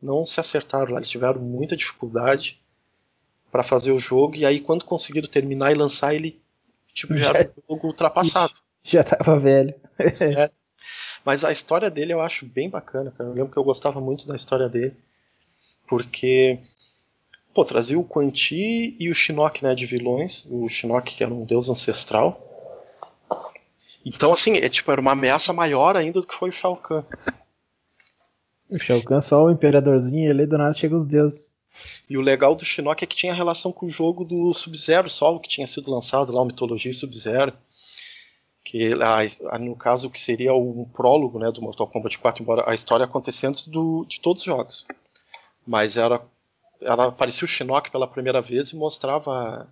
não se acertaram lá, eles tiveram muita dificuldade para fazer o jogo e aí quando conseguiram terminar e lançar ele tipo já, já era um jogo ultrapassado. Já tava velho. é. Mas a história dele eu acho bem bacana, cara. Eu lembro que eu gostava muito da história dele, porque Pô, trazia o Quan Chi e o Shinnok, né, de vilões. O Shinnok, que era um deus ancestral. Então, assim, é, tipo, era uma ameaça maior ainda do que foi o Shao Kahn. O Shao Kahn só o imperadorzinho e ele do nada chega os deuses. E o legal do Shinnok é que tinha relação com o jogo do Sub-Zero solo que tinha sido lançado lá, o Mitologia Sub-Zero. Que no caso que seria um prólogo né, do Mortal Kombat 4, embora a história acontecesse antes do, de todos os jogos. Mas era ela aparecia o Shinnok pela primeira vez e mostrava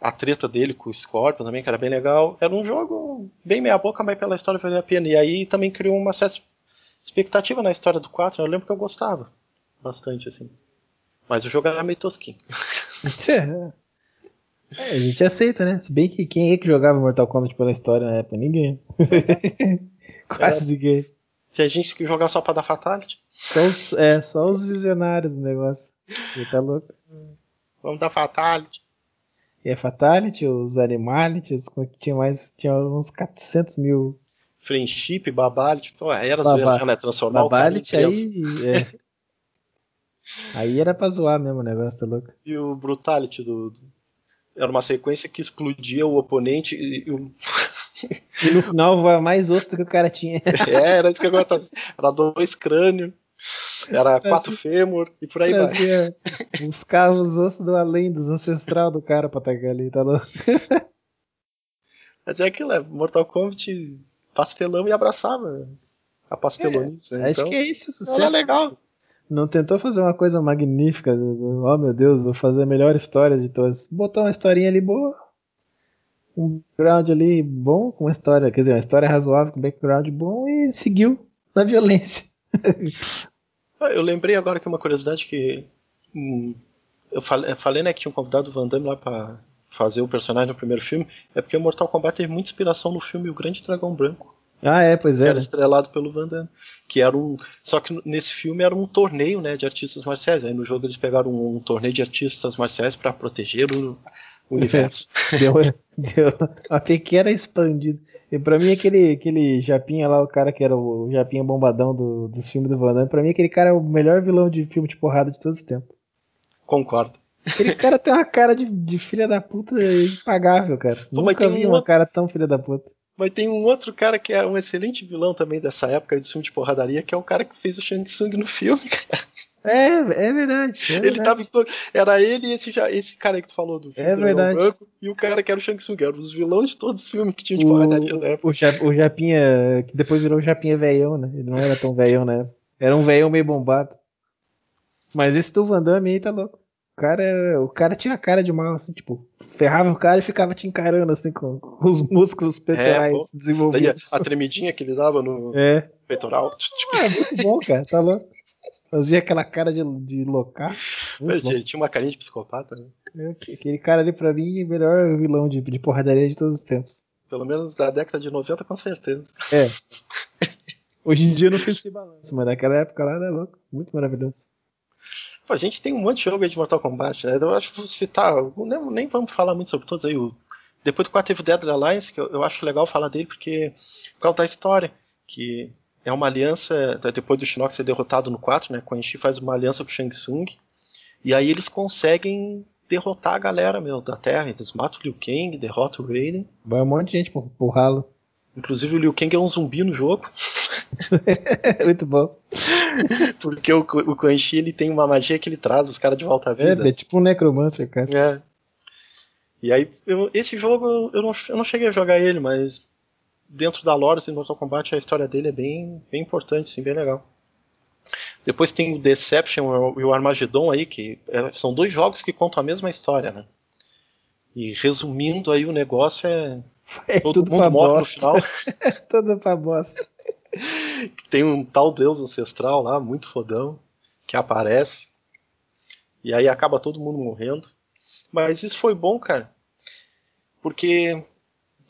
a, a treta dele com o Scorpion também, que era bem legal. Era um jogo bem meia boca, mas pela história valia a pena. E aí também criou uma certa expectativa na história do 4. Eu lembro que eu gostava bastante, assim. Mas o jogo era meio tosquinho. É, a gente aceita, né? Se bem que quem é que jogava Mortal Kombat pela história na época? Ninguém. Quase ninguém. Tinha gente que jogava só pra dar fatality. Só os, é, só os visionários do negócio. Você tá louco? Vamos dar fatality. E é fatality, os animalities, como é que tinha mais? Tinha uns 400 mil. Friendship, babality, pô, era zoeira já, né? Transformar babality, o cara aí, é. aí era pra zoar mesmo o negócio, tá louco? E o brutality do, do... Era uma sequência que explodia o oponente e, o e no final voa mais osso do que o cara tinha. É, era isso que eu gostava. Era dois crânios, era quatro fêmur e por aí vai. Buscava os ossos do além, dos ancestral do cara pra atacar ali, tá louco? Mas é aquilo, é Mortal Kombat pastelão e abraçava a pastelonice. É, então, acho que é isso, sucesso. Era legal. Não tentou fazer uma coisa magnífica, oh meu Deus, vou fazer a melhor história de todas. Botou uma historinha ali boa, um background ali bom, com uma história, quer dizer, uma história razoável, com background bom e seguiu na violência. Ah, eu lembrei agora que uma curiosidade que hum, eu falei, falei, né, que tinha um convidado Van Damme lá para fazer o personagem no primeiro filme, é porque o Mortal Kombat teve muita inspiração no filme O Grande Dragão Branco. Ah, é, pois é. Era estrelado pelo Van Damme. Que era um. Só que nesse filme era um torneio né, de artistas marciais. Aí no jogo eles pegaram um, um torneio de artistas marciais para proteger o, universo. deu, deu uma pequena expandida. E pra mim, aquele, aquele Japinha lá, o cara que era o Japinha bombadão do, dos filmes do Van Damme, pra mim, aquele cara é o melhor vilão de filme de porrada de todos os tempos. Concordo. Aquele cara tem uma cara de, de filha da puta impagável, cara. Pô, Nunca vi um uma cara tão filha da puta. Mas tem um outro cara que é um excelente vilão também dessa época de filme de porradaria, que é o cara que fez o Shang Tsung no filme, cara. É, é verdade. É ele verdade. tava em todo... Era ele e esse, já, esse cara aí que tu falou do filme É verdade. Branco, e o cara que era o Shang Tsung, eram os vilões de todos os filmes que tinha de O, porradaria da época. o, Ja- o Japinha, que depois virou o Japinha veião, né? Ele não era tão veião na época. Era um veião meio bombado. Mas esse do Van Damme aí tá louco. O cara, era- o cara tinha cara de mal, assim, tipo, ferrava o cara e ficava te encarando, assim, com, com os músculos peitorais pô. Daí a, desenvolvidos. a tremidinha que ele dava no É. peitoral. Ah, muito bom, cara, tá louco. Fazia aquela cara de, de loucaço. Ele tinha uma carinha de psicopata, né? É, Aquele cara ali, pra mim, é o melhor vilão de, de porradaria de todos os tempos. Pelo menos da década de 90, com certeza. É. Hoje em dia não fiz esse balanço, mas naquela época lá era louco. Muito maravilhoso. A gente tem um monte de jogo aí de Mortal Kombat, né? Eu acho que vou citar, nem, nem vamos falar muito sobre todos aí. O, depois do 4 teve o Dead Alliance, que eu, eu acho legal falar dele, porque por causa da história, que é uma aliança, depois do Shinnok ser derrotado no 4, né? Quan Chi faz uma aliança com o Shang Tsung, e aí eles conseguem derrotar a galera, meu, da Terra. Eles matam o Liu Kang, derrotam o Raiden. Vai um monte de gente pro, pro ralo. Inclusive o Liu Kang é um zumbi no jogo, Muito bom. porque o, o Quan Chi ele tem uma magia que ele traz os caras de volta à É, vida. é tipo um Necromancer, cara. É. E aí, eu- esse jogo eu não, eu não cheguei a jogar ele, mas dentro da lore assim, do Mortal Kombat a história dele é bem, bem importante, sim, bem legal. Depois tem o Deception e o Armageddon aí, que é- são dois jogos que contam a mesma história, né? E resumindo aí o negócio é É todo mundo morre no bosta. final. tudo pra bosta. Tem um tal deus ancestral lá, muito fodão, que aparece. E aí acaba todo mundo morrendo. Mas isso foi bom, cara. Porque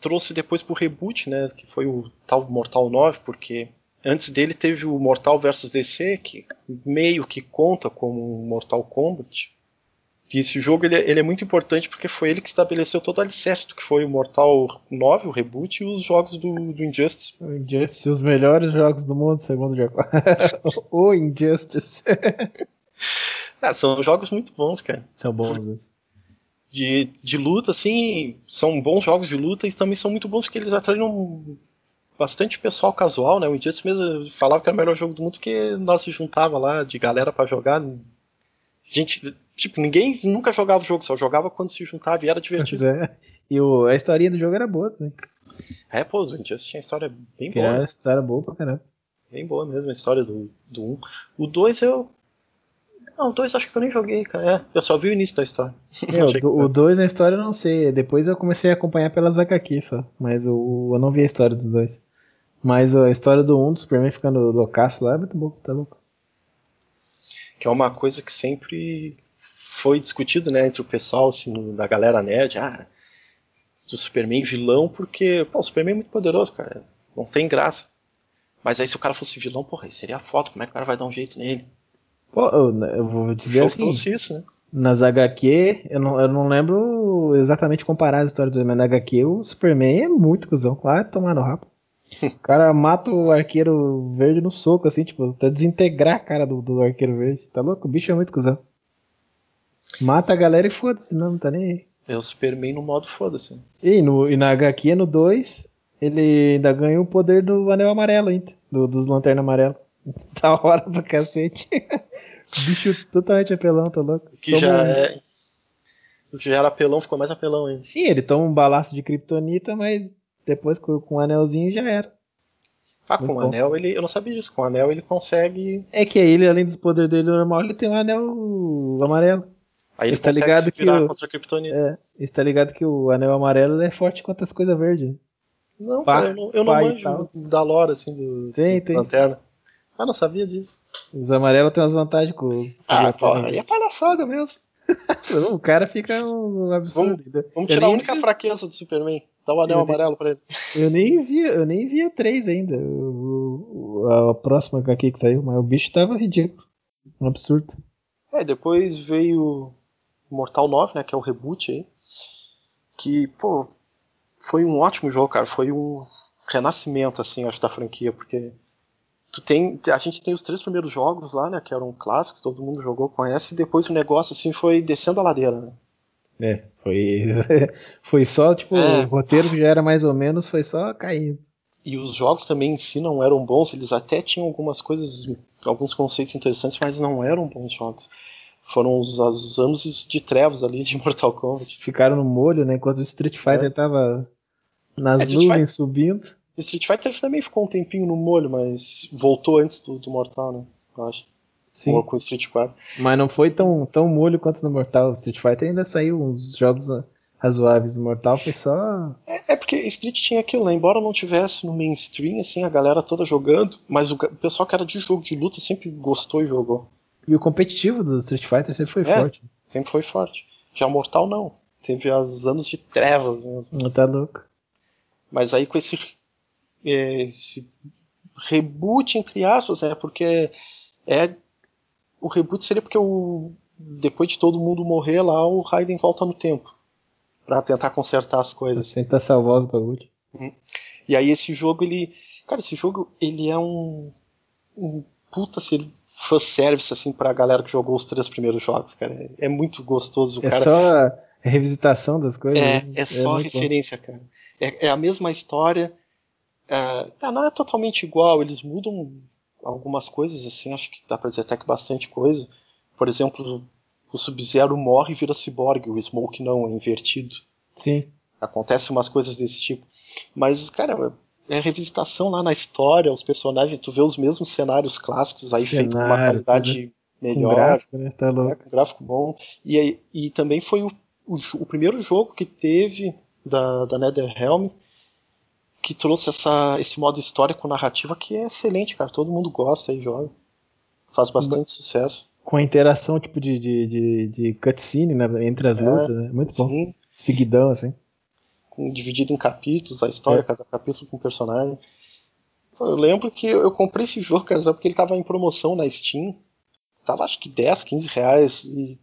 trouxe depois pro reboot, né? Que foi o tal Mortal 9, porque antes dele teve o Mortal vs DC, que meio que conta como Mortal Kombat. E esse jogo ele, é- ele é muito importante porque foi ele que estabeleceu todo o alicerce do que foi o Mortal 9, o reboot, e os jogos do, do Injustice. O Injustice, os melhores jogos do mundo, segundo o o Injustice. Ah, são jogos muito bons, cara. São bons esses. de, de luta, assim, são bons jogos de luta e também são muito bons porque eles atraíram bastante pessoal casual, né? O Injustice mesmo falava que era o melhor jogo do mundo porque nós se juntava lá de galera pra jogar. Gente, tipo, ninguém nunca jogava o jogo, só jogava quando se juntava e era divertido. é. E o, a historinha do jogo era boa também. É, pô, o Injustice tinha história bem Que boa, era né? história boa pra caramba. bem boa mesmo a história do, do 1. O 2 eu. Não, o 2 acho que eu nem joguei, cara. É, eu só vi o início da história. É, o, o 2 na história eu não sei. Depois eu comecei a acompanhar pelas HQ só. Mas o, eu não vi a história dos dois. Mas a história do 1 um, do Superman ficando loucaço lá é muito bom, tá louco. que é uma coisa que sempre foi discutido, né, entre o pessoal, assim, da galera nerd, ah, do Superman vilão, porque, pô, o Superman é muito poderoso, cara, não tem graça. Mas aí se o cara fosse vilão, porra, aí seria foto, como é que o cara vai dar um jeito nele? Pô, eu, eu vou dizer jogo assim, isso, né? nas HQ, eu não, eu não lembro exatamente comparar as histórias do mas na HQ, o Superman é muito cuzão. Vai tomar no rabo. O cara mata o arqueiro verde no soco, assim, tipo, até desintegrar a cara do, do arqueiro verde. Tá louco? O bicho é muito cuzão. Mata a galera e foda-se, não, não tá nem aí. É o Superman no modo foda-se. E, no, e na HQ, no 2, ele ainda ganha o poder do anel amarelo ainda, do, dos lanternas amarelos. Da hora pra cacete. Bicho totalmente apelão, tá louco? Que Toma já um- é. Que já era apelão, ficou mais apelão ainda. Sim, ele toma um balaço de kryptonita, mas depois com, com o anelzinho já era. Ah, Muito com o anel ele. Eu não sabia disso. Com o anel ele consegue. É que ele, além dos poderes dele normal, ele tem um anel amarelo. Aí ele Você tá consegue ligado que o- contra a Kryptonita. É, e você tá ligado que o anel amarelo é forte quanto as coisas verdes. Não, Pá, cara, eu não, eu não manjo da lore, assim, do, Tem, do tem. Lanterna. Ah, não sabia disso. Os amarelos têm umas vantagens com os. com Ah, pô, aí é palhaçada mesmo. O cara fica um absurdo. Vamos Eu tirar a única vi- fraqueza do Superman. Dá o anel Eu nem- amarelo pra ele. Eu nem vi, eu nem vi a 3 ainda. O, o- a próxima HQ que saiu, mas o bicho tava ridículo. Um absurdo. É, depois veio Mortal 9, né, que é o reboot aí. Que, pô, foi um ótimo jogo, cara. Foi um renascimento, assim, acho, da franquia, porque tu tem, a gente tem os três primeiros jogos lá, né, que eram clássicos, todo mundo jogou, conhece, e depois o negócio, assim, foi descendo a ladeira, né. É, foi, foi só, tipo, É. o roteiro que já era mais ou menos, foi só caindo. E os jogos também em si não eram bons, eles até tinham algumas coisas alguns conceitos interessantes, mas não eram bons jogos. Foram os, os anos de trevas ali de Mortal Kombat. Ficaram no molho, né? Enquanto o Street Fighter é. tava nas é, nuvens Fighter, subindo. Street Fighter também ficou um tempinho no molho, mas voltou antes do, do Mortal, né? Eu acho. Sim. Ou com Street 4. Mas não foi tão, tão molho quanto no Mortal. Street Fighter ainda saiu uns jogos razoáveis. No Mortal foi só. É, é, porque Street tinha aquilo, né? Embora não tivesse no mainstream, assim, a galera toda jogando, mas o, o pessoal que era de jogo de luta sempre gostou e jogou. E o competitivo do Street Fighter sempre foi é, forte. Sempre foi forte. Já Mortal não. Teve os anos de trevas mesmo. Não tá louco. Mas aí com esse, é, esse reboot, entre aspas, é porque é o reboot seria porque o, depois de todo mundo morrer lá, o Raiden volta no tempo. para tentar consertar as coisas. Tentar salvar os bagulhos. Uhum. E aí esse jogo, ele. Cara, esse jogo, ele é um. Um puta fanservice, assim, pra galera que jogou os três primeiros jogos, cara. É, é muito gostoso. O é cara... só a revisitação das coisas. É, né? é, é só referência, bom. cara. É, é, a mesma história. É, tá, não é totalmente igual, eles mudam algumas coisas, assim, acho que dá pra dizer até que bastante coisa. Por exemplo, o Sub-Zero morre e vira ciborgue, o Smoke não, é invertido. Sim. Acontece umas coisas desse tipo. Mas, cara, é revisitação lá na história, os personagens, tu vê os mesmos cenários clássicos aí Cenário, feito com uma qualidade melhor. Com gráfico, né? Tá louco. É, com gráfico bom. E, e também foi o, o, o, primeiro jogo que teve da, da NetherRealm que trouxe essa, esse modo história com narrativa que é excelente, cara. Todo mundo gosta e joga. Faz bastante sucesso. Com a interação tipo de, de, de, de cutscene né, entre as é, lutas, né? Muito bom. Sim. Seguidão, assim. Com, dividido em capítulos, a história, é. cada capítulo com personagem. Eu lembro que eu comprei esse jogo, cara, porque ele tava em promoção na Steam. Tava acho que 10, 15 reais. E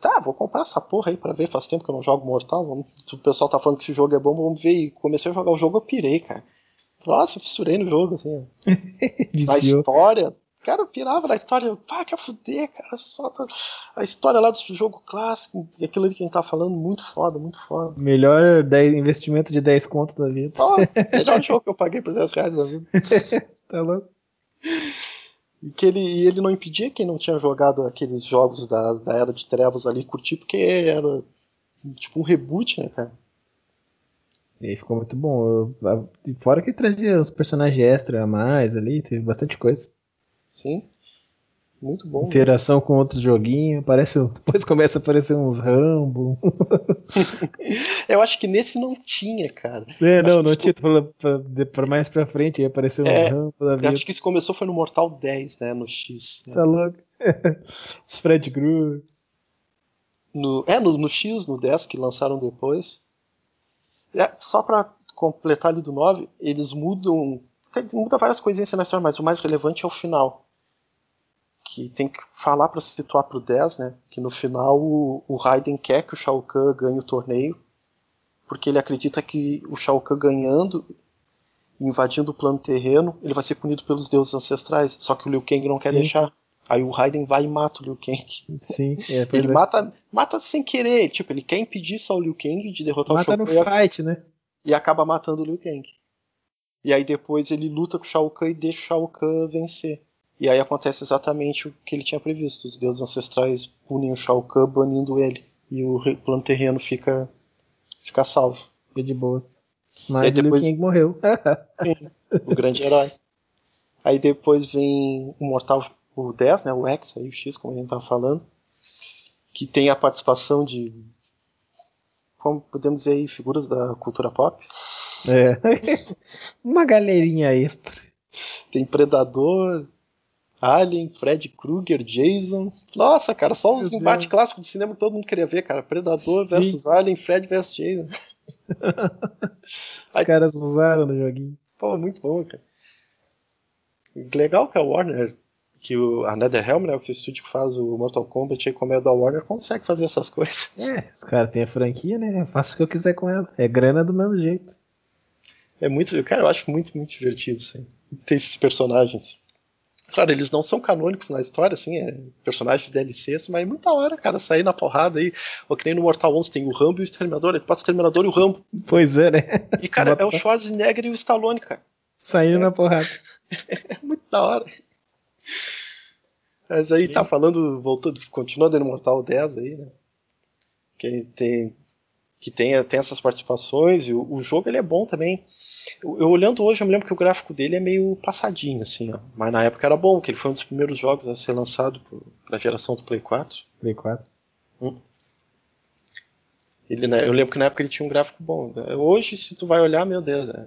tá, vou comprar essa porra aí pra ver, faz tempo que eu não jogo Mortal, vamos, o pessoal tá falando que esse jogo é bom, vamos ver, e comecei a jogar o jogo, eu pirei, cara. Nossa, fissurei no jogo, assim, na história, cara, pirava na história, pá, quer fuder, cara, só tá... a história lá desse jogo clássico, e aquilo ali que a gente tá falando, muito foda, muito foda. Melhor 10, investimento de 10 contos da vida. Oh, melhor jogo que eu paguei por 10 reais da vida. tá louco? E que ele, ele não impedia quem não tinha jogado aqueles jogos da, da Era de Trevas ali curtir, porque era tipo um reboot, né, cara? E aí ficou muito bom. Eu, fora que trazia os personagens extra a mais ali, teve bastante coisa. Sim. Muito bom. Interação né? com outros joguinhos. Parece, depois começa a aparecer uns Rambo. eu acho que nesse não tinha, cara. É, não, não tinha. Pra, pra, pra, mais pra frente ia aparecer uns é, Rambo da vida. Acho que isso começou foi no Mortal 10, né? No X. Né? Tá louco. Os Fred Krueger. No, é, no, no, X, no 10, que lançaram depois. É, só pra completar ali do 9, eles mudam. Muda várias coisinhas na história, mas o mais relevante é o final que tem que falar para se situar pro 10, né? Que no final o, o Raiden quer que o Shao Kahn ganhe o torneio, porque ele acredita que o Shao Kahn ganhando, invadindo o plano terreno, ele vai ser punido pelos deuses ancestrais. Só que o Liu Kang não quer Sim. deixar. Aí o Raiden vai e mata o Liu Kang. Sim, é, ele é. mata, mata sem querer. Tipo, ele quer impedir só o Liu Kang de derrotar mata o Shao Kahn. Mata no fight, né? E acaba matando o Liu Kang. E aí depois ele luta com o Shao Kahn e deixa o Shao Kahn vencer. E aí acontece exatamente o que ele tinha previsto. Os deuses ancestrais punem o Shao Kahn, banindo ele. E o plano terreno fica, fica salvo. Fica de boas. Mas depois... o Liu Kang morreu. Sim, o grande herói. Aí depois vem o Mortal, o 10, né, o X, aí o X, como a gente estava falando, que tem a participação de, como podemos dizer aí, figuras da cultura pop. É. Uma galerinha extra. Tem Predador, Alien, Fred Krueger, Jason. Nossa, cara, só os embates clássicos do cinema que todo mundo queria ver, cara. Predador Sim. versus Alien, Fred versus Jason. os Aí, caras usaram no joguinho. Pô, muito bom, cara. Legal que a Warner, que o, a NetherRealm, né, que o estúdio que faz o Mortal Kombat aí como é da Warner, consegue fazer essas coisas. É, os caras têm a franquia, né? Eu faço o que eu quiser com ela. É grana do mesmo jeito. É muito, cara, eu acho muito, muito divertido aí. Ter esses personagens. Claro, eles não são canônicos na história, assim, é personagens de DLCs, mas é muita hora, cara, sair na porrada aí. Ou que nem no Mortal 11 tem o Rambo e o Exterminador, ele pode o Exterminador e o Rambo. Pois é, né? E, cara, é o Schwarzenegger e o Stallone, cara. Saindo é. na porrada. é muito da hora. Mas aí Sim. tá falando, voltando, continuando no Mortal 10 aí, né? Que tem que tem, tem essas participações e o, o jogo ele é bom também. Eu, eu, olhando hoje, eu me lembro que o gráfico dele é meio passadinho, assim, ó. Mas na época era bom, que ele foi um dos primeiros jogos a ser lançado para a geração do Play 4. Play 4. Hum. Ele, né, eu lembro que na época ele tinha um gráfico bom. Hoje, se tu vai olhar, meu Deus, é,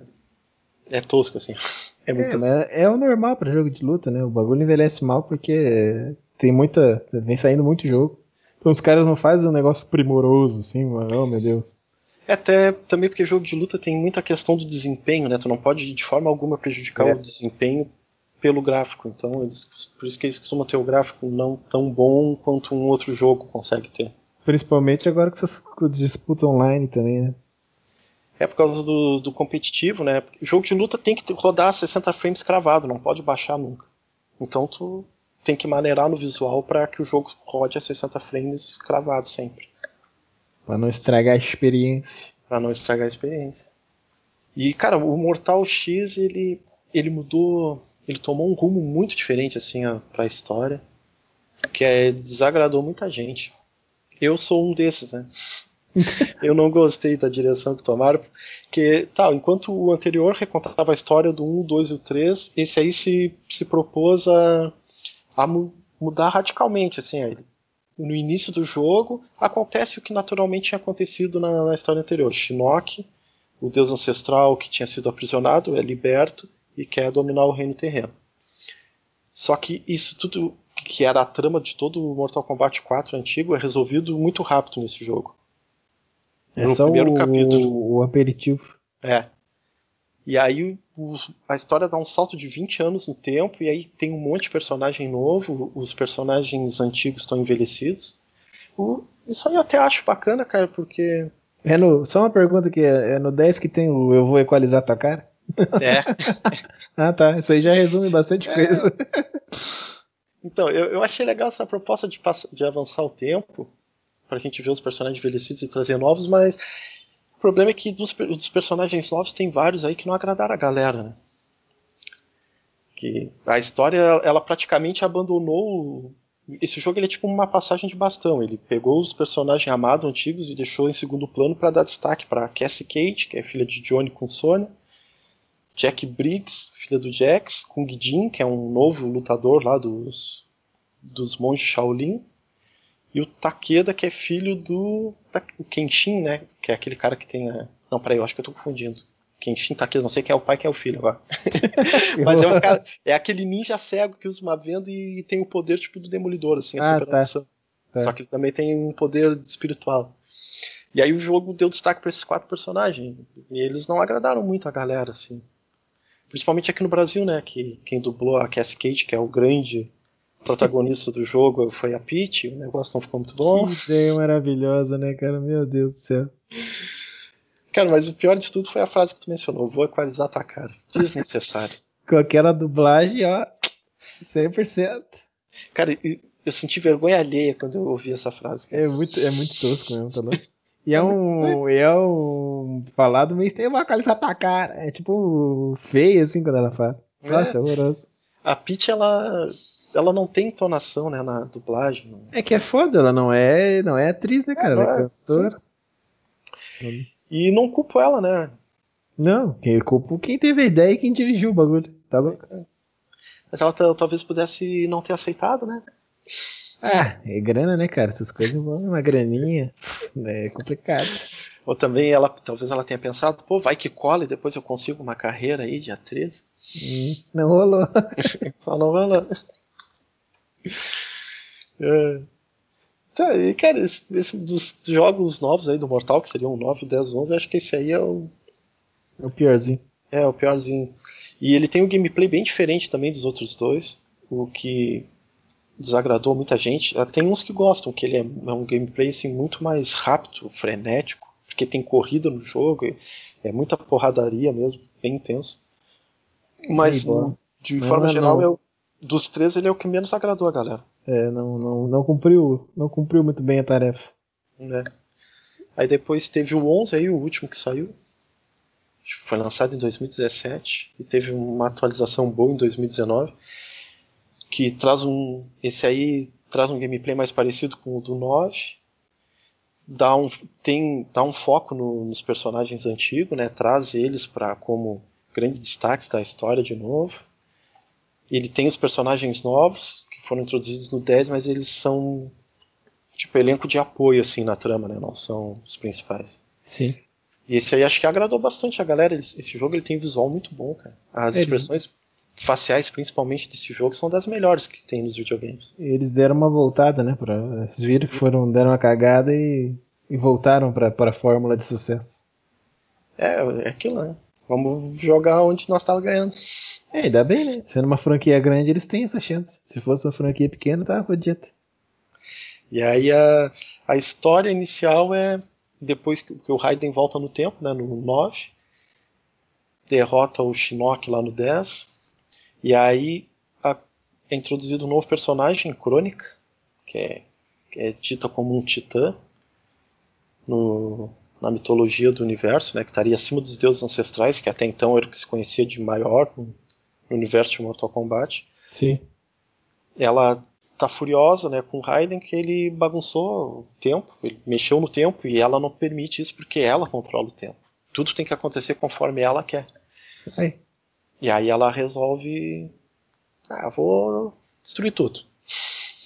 é tosco, assim. É, muito é, é o normal para jogo de luta, né? O bagulho envelhece mal porque tem muita. vem saindo muito jogo. Então os caras não fazem um negócio primoroso, assim, oh meu Deus. É até também porque jogo de luta tem muita questão do desempenho, né? Tu não pode de forma alguma prejudicar é. o desempenho pelo gráfico. Então, eles, por isso que eles costumam ter o gráfico não tão bom quanto um outro jogo consegue ter. Principalmente agora que vocês disputam online também, né? É por causa do, do competitivo, né? O jogo de luta tem que rodar 60 frames cravado, não pode baixar nunca. Então tu tem que maneirar no visual para que o jogo rode a 60 frames cravado sempre. Para não estragar a experiência. Para não estragar a experiência. E cara, o Mortal X ele ele mudou, ele tomou um rumo muito diferente assim para a história, que é, desagradou muita gente. Eu sou um desses, né? eu não gostei da direção que tomaram, que tal, enquanto o anterior recontava a história do 1, 2 e o 3, esse aí se, se propôs a, a mu mudar radicalmente, assim, ele. No início do jogo, acontece o que naturalmente tinha acontecido na, na história anterior. Shinnok, o deus ancestral que tinha sido aprisionado, é liberto e quer dominar o reino terreno. Só que isso tudo que era a trama de todo o Mortal Kombat 4 antigo é resolvido muito rápido nesse jogo. É no só primeiro o, capítulo. O aperitivo. É. E aí a história dá um salto de 20 anos no tempo, e aí tem um monte de personagem novo, os personagens antigos estão envelhecidos. O, isso aí eu até acho bacana, cara, porque. É no, só uma pergunta que é, é no 10 que tem o Eu Vou Equalizar Tua Cara? É. ah tá, isso aí já resume bastante é. coisa. Então, eu, eu achei legal essa proposta de, de avançar o tempo, pra gente ver os personagens envelhecidos e trazer novos, mas o problema é que dos, dos personagens novos tem vários aí que não agradaram a galera, né? Que a história, ela praticamente abandonou. Esse jogo ele é tipo uma passagem de bastão. Ele pegou os personagens amados antigos e deixou em segundo plano para dar destaque para Cassie Cage, que é filha de Johnny com Sonya, Jack Briggs, filha do Jax, Kung Jin, que é um novo lutador lá dos, dos monges Shaolin, e o Takeda, que é filho do o Kenshin, né? Que é aquele cara que tem a... Não, peraí, eu acho que eu tô confundindo. Kenshin Takeda, não sei quem é o pai quem é o filho agora. Mas é, um cara, é aquele ninja cego que usa uma venda e tem o poder tipo do Demolidor, assim, a ah, Tá. Tá. Só que ele também tem um poder espiritual. E aí o jogo deu destaque para esses quatro personagens. E eles não agradaram muito a galera, assim. Principalmente aqui no Brasil, né? Que quem dublou a Cassie Cage, que é o grande protagonista do jogo, foi a Peach. O negócio não ficou muito bom. Que ideia maravilhosa, né, cara? Meu Deus do céu. Cara, mas o pior de tudo foi a frase que tu mencionou. Vou equalizar tua cara. Desnecessário. Com aquela dublagem, ó. 100%. Cara, eu senti vergonha alheia quando eu ouvi essa frase. Cara. É muito, é muito tosco mesmo, tá louco? E é um. é um. Falado meio tem uma coisa tua cara. É tipo feio assim quando ela fala. É. Nossa, é horroroso. A Peach, ela. Ela não tem entonação, né, na dublagem. É que é foda, ela não é, não é atriz, né, cara? É, ela é, é cantora. Sim. E não culpo ela, né? Não, quem culpo quem teve a ideia e quem dirigiu o bagulho. Tá louco? Mas ela talvez pudesse não ter aceitado, né? Ah, é grana, né, cara? Essas coisas vão uma graninha. É complicado. Ou também ela, talvez ela tenha pensado, pô, vai que cola e depois eu consigo uma carreira aí de atriz. Hum, não rolou. Só não rolou. É. Tá, e cara, esse, esse, dos jogos novos aí do Mortal, que seriam 9, 10, 11, acho que esse aí é o. É o piorzinho. É, o piorzinho. E ele tem um gameplay bem diferente também dos outros dois, o que desagradou muita gente. Ah, tem uns que gostam, que ele é, é um gameplay assim, muito mais rápido, frenético, porque tem corrida no jogo, é muita porradaria mesmo, bem intenso. Mas, de forma não, geral, não. Eu, dos três ele é o que menos agradou a galera. É, não, não, não cumpriu, não cumpriu muito bem a tarefa. Né? Aí depois teve o 11 aí, o último que saiu. Foi lançado em 2017 e teve uma atualização boa em 2019 que traz um. Esse aí traz um gameplay mais parecido com o do 9. Dá um, tem, dá um foco no, nos personagens antigos, né? Traz eles para como grandes destaques da história de novo. Ele tem os personagens novos que foram introduzidos no 10, mas eles são tipo elenco de apoio assim na trama, né? Não são os principais. Sim. E esse aí acho que agradou bastante a galera. Esse jogo ele tem visual muito bom, cara. As eles... expressões faciais, principalmente desse jogo, são das melhores que tem nos videogames. Eles deram uma voltada, né? Pra, eles viram que foram, deram uma cagada e, e voltaram para a fórmula de sucesso. É, é aquilo, né? Vamos jogar onde nós estávamos ganhando. É, ainda bem, né? Sendo uma franquia grande, eles têm essa chance. Se fosse uma franquia pequena, tava fodido. E aí a, a história inicial é depois que, que o Raiden volta no tempo, né, no 9, derrota o Shinnok lá no 10, e aí a, é introduzido um novo personagem, Crônica, que é, que é dita como um titã no, na mitologia do universo, né, que estaria acima dos deuses ancestrais, que até então era o que se conhecia de maior universo de Mortal Kombat. Sim. Ela tá furiosa né, com o Raiden que ele bagunçou o tempo, ele mexeu no tempo e ela não permite isso porque ela controla o tempo. Tudo tem que acontecer conforme ela quer. Aí. E aí ela resolve. Ah, vou destruir tudo.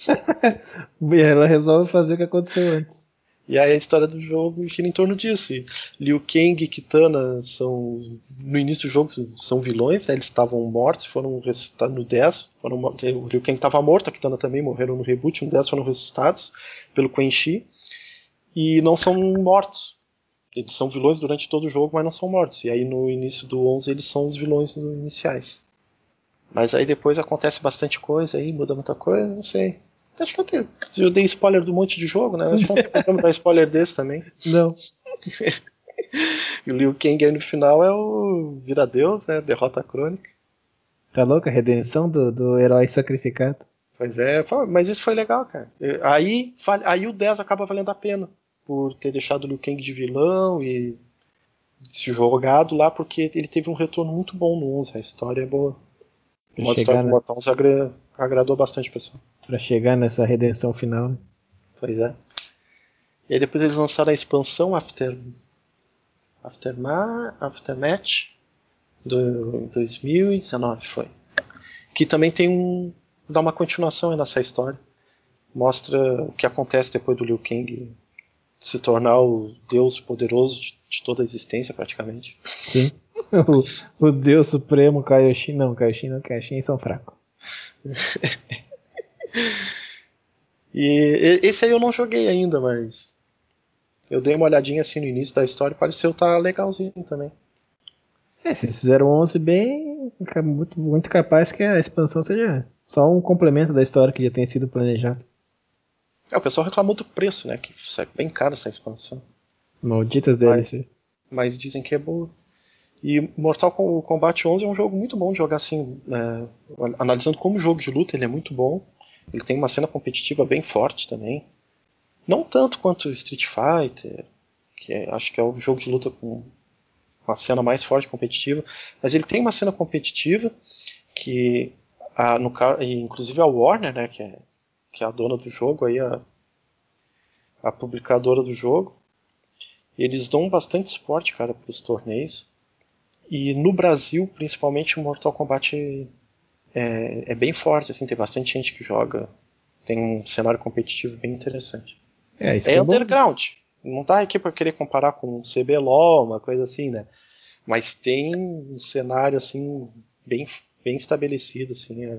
e ela resolve fazer o que aconteceu antes. E aí a história do jogo gira em torno disso. E Liu Kang e Kitana são. No início do jogo são vilões, né? Eles estavam mortos, foram ressuscitados no 10. Foram, o Liu Kang estava morto, a Kitana também morreram no reboot, no 10 foram ressuscitados pelo Quan Chi. E não são mortos. Eles são vilões durante todo o jogo, mas não são mortos. E aí no início do 11 eles são os vilões iniciais. Mas aí depois acontece bastante coisa aí, muda muita coisa, não sei. Acho que eu, eu dei spoiler do monte de jogo, né? Acho que não tem como dar spoiler desse também. Não. e o Liu Kang aí no final é o Vira-Deus, né? Derrota crônica. Tá louco? A redenção do, do herói sacrificado. Pois é, mas isso foi legal, cara. Aí, aí o 10 acaba valendo a pena. Por ter deixado o Liu Kang de vilão e se jogado lá, porque ele teve um retorno muito bom no 11. A história é boa. O modo história do Mortal 11 agradou bastante o pessoal. Pra chegar nessa redenção final. Né? Pois é. E aí depois eles lançaram a expansão After, Aftermath, Aftermath do 2019 foi. Que também tem um. dá uma continuação nessa história. Mostra o que acontece depois do Liu Kang se tornar o deus poderoso de, de toda a existência praticamente. Sim. o, o deus supremo Kaioshin, não, Kaioshin não, Kaioshin são fracos. e esse aí eu não joguei ainda, mas eu dei uma olhadinha assim no início da história e pareceu estar tá legalzinho também. É, se fizeram 11 bem, muito, muito capaz que a expansão seja só um complemento da história que já tem sido planejado. É, o pessoal reclamou do preço, né? Que é bem caro essa expansão. Malditas DLC. Mas, mas dizem que é boa. E Mortal Kombat 11 é um jogo muito bom de jogar assim, é, analisando como jogo de luta, ele é muito bom. Ele tem uma cena competitiva bem forte também. Não tanto quanto Street Fighter, que é, acho que é o jogo de luta com uma cena mais forte competitiva, mas ele tem uma cena competitiva que, a, no, inclusive a Warner, né, que é, que é a dona do jogo, aí a, a publicadora do jogo, eles dão bastante suporte, cara, para os torneios. E no Brasil, principalmente, o Mortal Kombat é, é, bem forte, assim, tem bastante gente que joga. Tem um cenário competitivo bem interessante. É, é, é underground. Não tá aqui para querer comparar com CBLOL, uma coisa assim, né? Mas tem um cenário assim bem, bem estabelecido, assim, é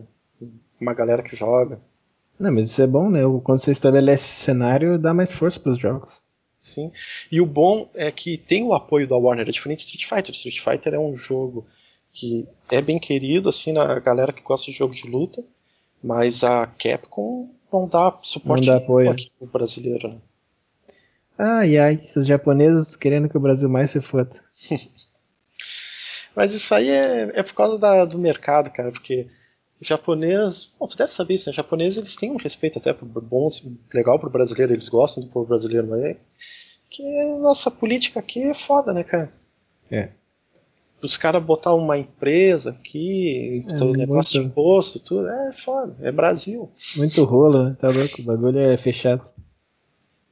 uma galera que joga. Não, mas isso é bom, né? Quando você estabelece cenário, dá mais força para os jogos. Sim. E o bom é que tem o apoio da Warner, é diferente de Street Fighter. Street Fighter é um jogo que é bem querido assim na galera que gosta de jogo de luta, mas a Capcom não dá suporte não dá apoio. aqui pro brasileiro. Né? Ai ai, esses japoneses querendo que o Brasil mais se foda. mas isso aí é, é por causa da, do mercado, cara, porque o japonês, bom, tu deve saber isso, né? O japonês eles têm um respeito até pro bom, legal pro brasileiro, eles gostam do povo brasileiro, mas é que nossa política aqui é foda, né, cara? É. os caras botar uma empresa aqui, é, negócio muito... de imposto, tudo, é foda, é Brasil. Muito rolo, né? Tá louco, o bagulho é fechado.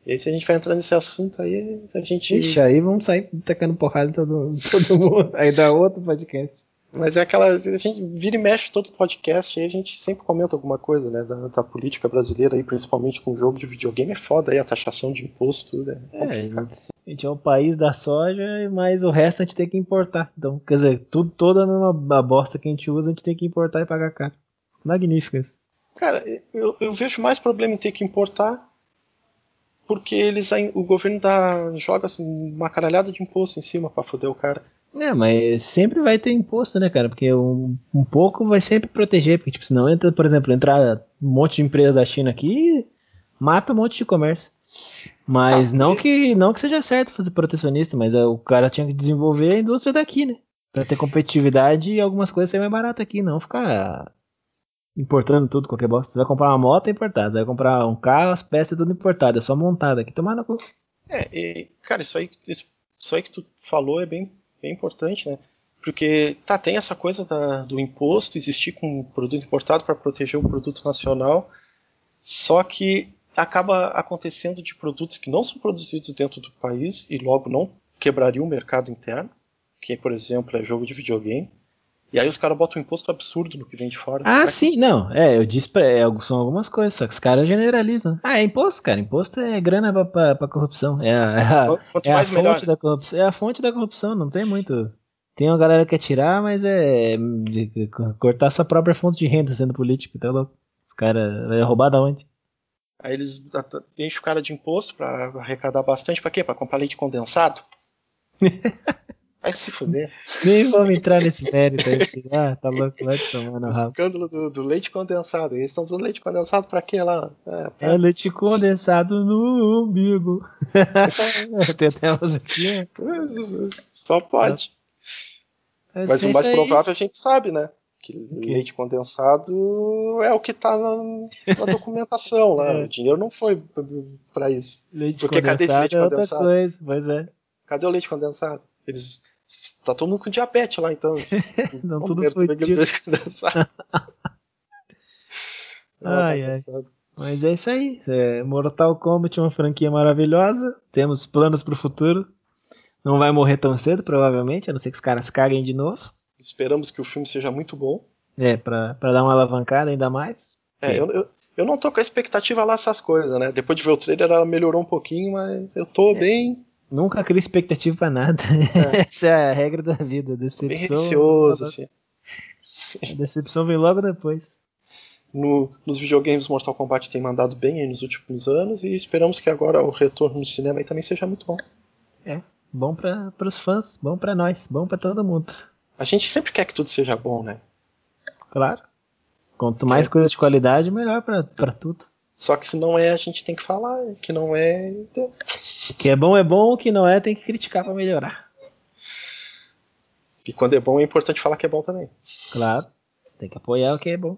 E aí se a gente vai entrar nesse assunto aí, a gente. Ixi, aí vamos sair tacando porrada todo, todo mundo. aí dá outro podcast. Mas é aquela. A gente vira e mexe todo podcast aí a gente sempre comenta alguma coisa, né? Da, da, política brasileira aí, principalmente com o jogo de videogame, é foda aí, a taxação de imposto, tudo. É, é a gente é o país da soja, mas o resto a gente tem que importar. Então, quer dizer, tudo, toda a mesma bosta que a gente usa, a gente tem que importar e pagar caro. Magnífico isso. Cara, eu, eu vejo mais problema em ter que importar porque eles o governo dá, joga assim, uma caralhada de imposto em cima para foder o cara. É, mas sempre vai ter imposto, né, cara? Porque um, um pouco vai sempre proteger, porque tipo, senão entra, por exemplo, entrar um monte de empresa da China aqui mata um monte de comércio. Mas tá, não que não que seja certo fazer protecionista, mas é, o cara tinha que desenvolver a indústria daqui, né? Pra ter competitividade e algumas coisas ser mais barato aqui, não ficar importando tudo, qualquer bosta. Você vai comprar uma moto é importada, vai comprar um carro, as peças tudo importadas, é só montada aqui, tomar na cu. É, e, cara, isso aí, isso aí que tu falou é bem, bem importante, né? Porque tá, tem essa coisa da, do imposto existir com um produto importado para proteger o produto nacional, só que acaba acontecendo de produtos que não são produzidos dentro do país e logo não quebrariam o mercado interno, que por exemplo é jogo de videogame. E aí os caras botam um imposto absurdo no que vem de fora. Ah, sim, não. É, eu disse pra, é, são algumas coisas, só que os caras generalizam. Ah, é imposto, cara. Imposto é grana pra, pra, pra corrupção. É a, é a, é a fonte melhor. da corrupção. É a fonte da corrupção, não tem muito. Tem uma galera que quer tirar, mas é cortar sua própria fonte de renda sendo político, tá louco? Os caras vai roubar da onde? Aí eles enchem o cara de imposto para arrecadar bastante. Para quê? Para comprar leite condensado? Vai se fuder. Nem vamos entrar nesse mérito aí. Ah, tá louco, vai tomar no rabo. escândalo do, do, leite condensado. Eles estão usando leite condensado pra quê lá? É, pra... é leite condensado no umbigo. Tem até a musiquinha. Só pode. Mas, Mas o mais provável a gente sabe, né? Que okay. leite condensado é o que está na, na, documentação lá. É. O dinheiro não foi para isso. Leite Porque condensado cadê esse leite é condensado? Coisa, pois é. Cadê o leite condensado? Eles tá todo mundo com diabetes lá, então. não, tudo foi leite condensado. ai, ai. Mas é isso aí. É, Mortal Kombat é uma franquia maravilhosa. Temos planos para o futuro. Não vai morrer tão cedo, provavelmente, a não ser que os caras caguem de novo. Esperamos que o filme seja muito bom. É, pra, pra dar uma alavancada ainda mais. É, eu, eu, eu, não tô com a expectativa lá essas coisas, né? Depois de ver o trailer, ela melhorou um pouquinho, mas eu tô é. bem. Nunca cria expectativa pra nada. É. Essa é a regra da vida. Decepção. Bem receoso, assim. A decepção vem logo depois. No, nos videogames Mortal Kombat tem mandado bem aí nos últimos anos e esperamos que agora o retorno no cinema também seja muito bom. É, bom para os fãs, bom para nós, bom para todo mundo. A gente sempre quer que tudo seja bom, né? Claro. Quanto mais é. coisa de qualidade, melhor para tudo. Só que se não é, a gente tem que falar. Que não é. Então... O que é bom é bom, o que não é, tem que criticar para melhorar. E quando é bom, é importante falar que é bom também. Claro. Tem que apoiar o que é bom.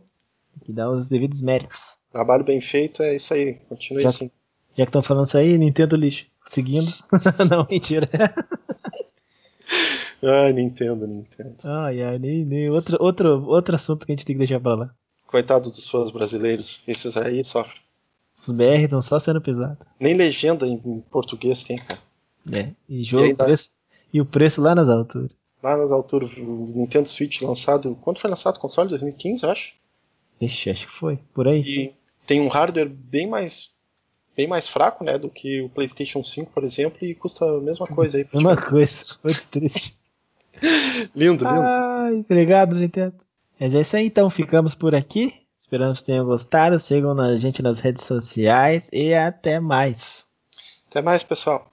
Tem que dar os devidos méritos. Trabalho bem feito é isso aí. Continue já, assim. Já que estão falando isso aí, Nintendo lixo. Seguindo. não, mentira. Ai, Nintendo, Nintendo. Ai, ai, nem, nem outro, outro, outro assunto que a gente tem que deixar pra lá. Coitado dos fãs brasileiros, esses aí sofrem. Os BR estão só sendo pisados. Nem legenda em, em, português tem, cara. É, e jogo, e, ainda... preço, e o preço lá nas alturas. Lá nas alturas, o Nintendo Switch lançado. Quando foi lançado o console? 2015, acho? Ixi, acho que foi, por aí. E tem um hardware bem mais bem mais fraco, né, do que o PlayStation 5, por exemplo, e custa a mesma coisa aí. Mesma coisa, muito triste. lindo, lindo. Ai, obrigado, Nintendo. Mas é isso aí, então. Ficamos por aqui. Esperamos que tenham gostado. Sigam a gente nas redes sociais e até mais. Até mais, pessoal.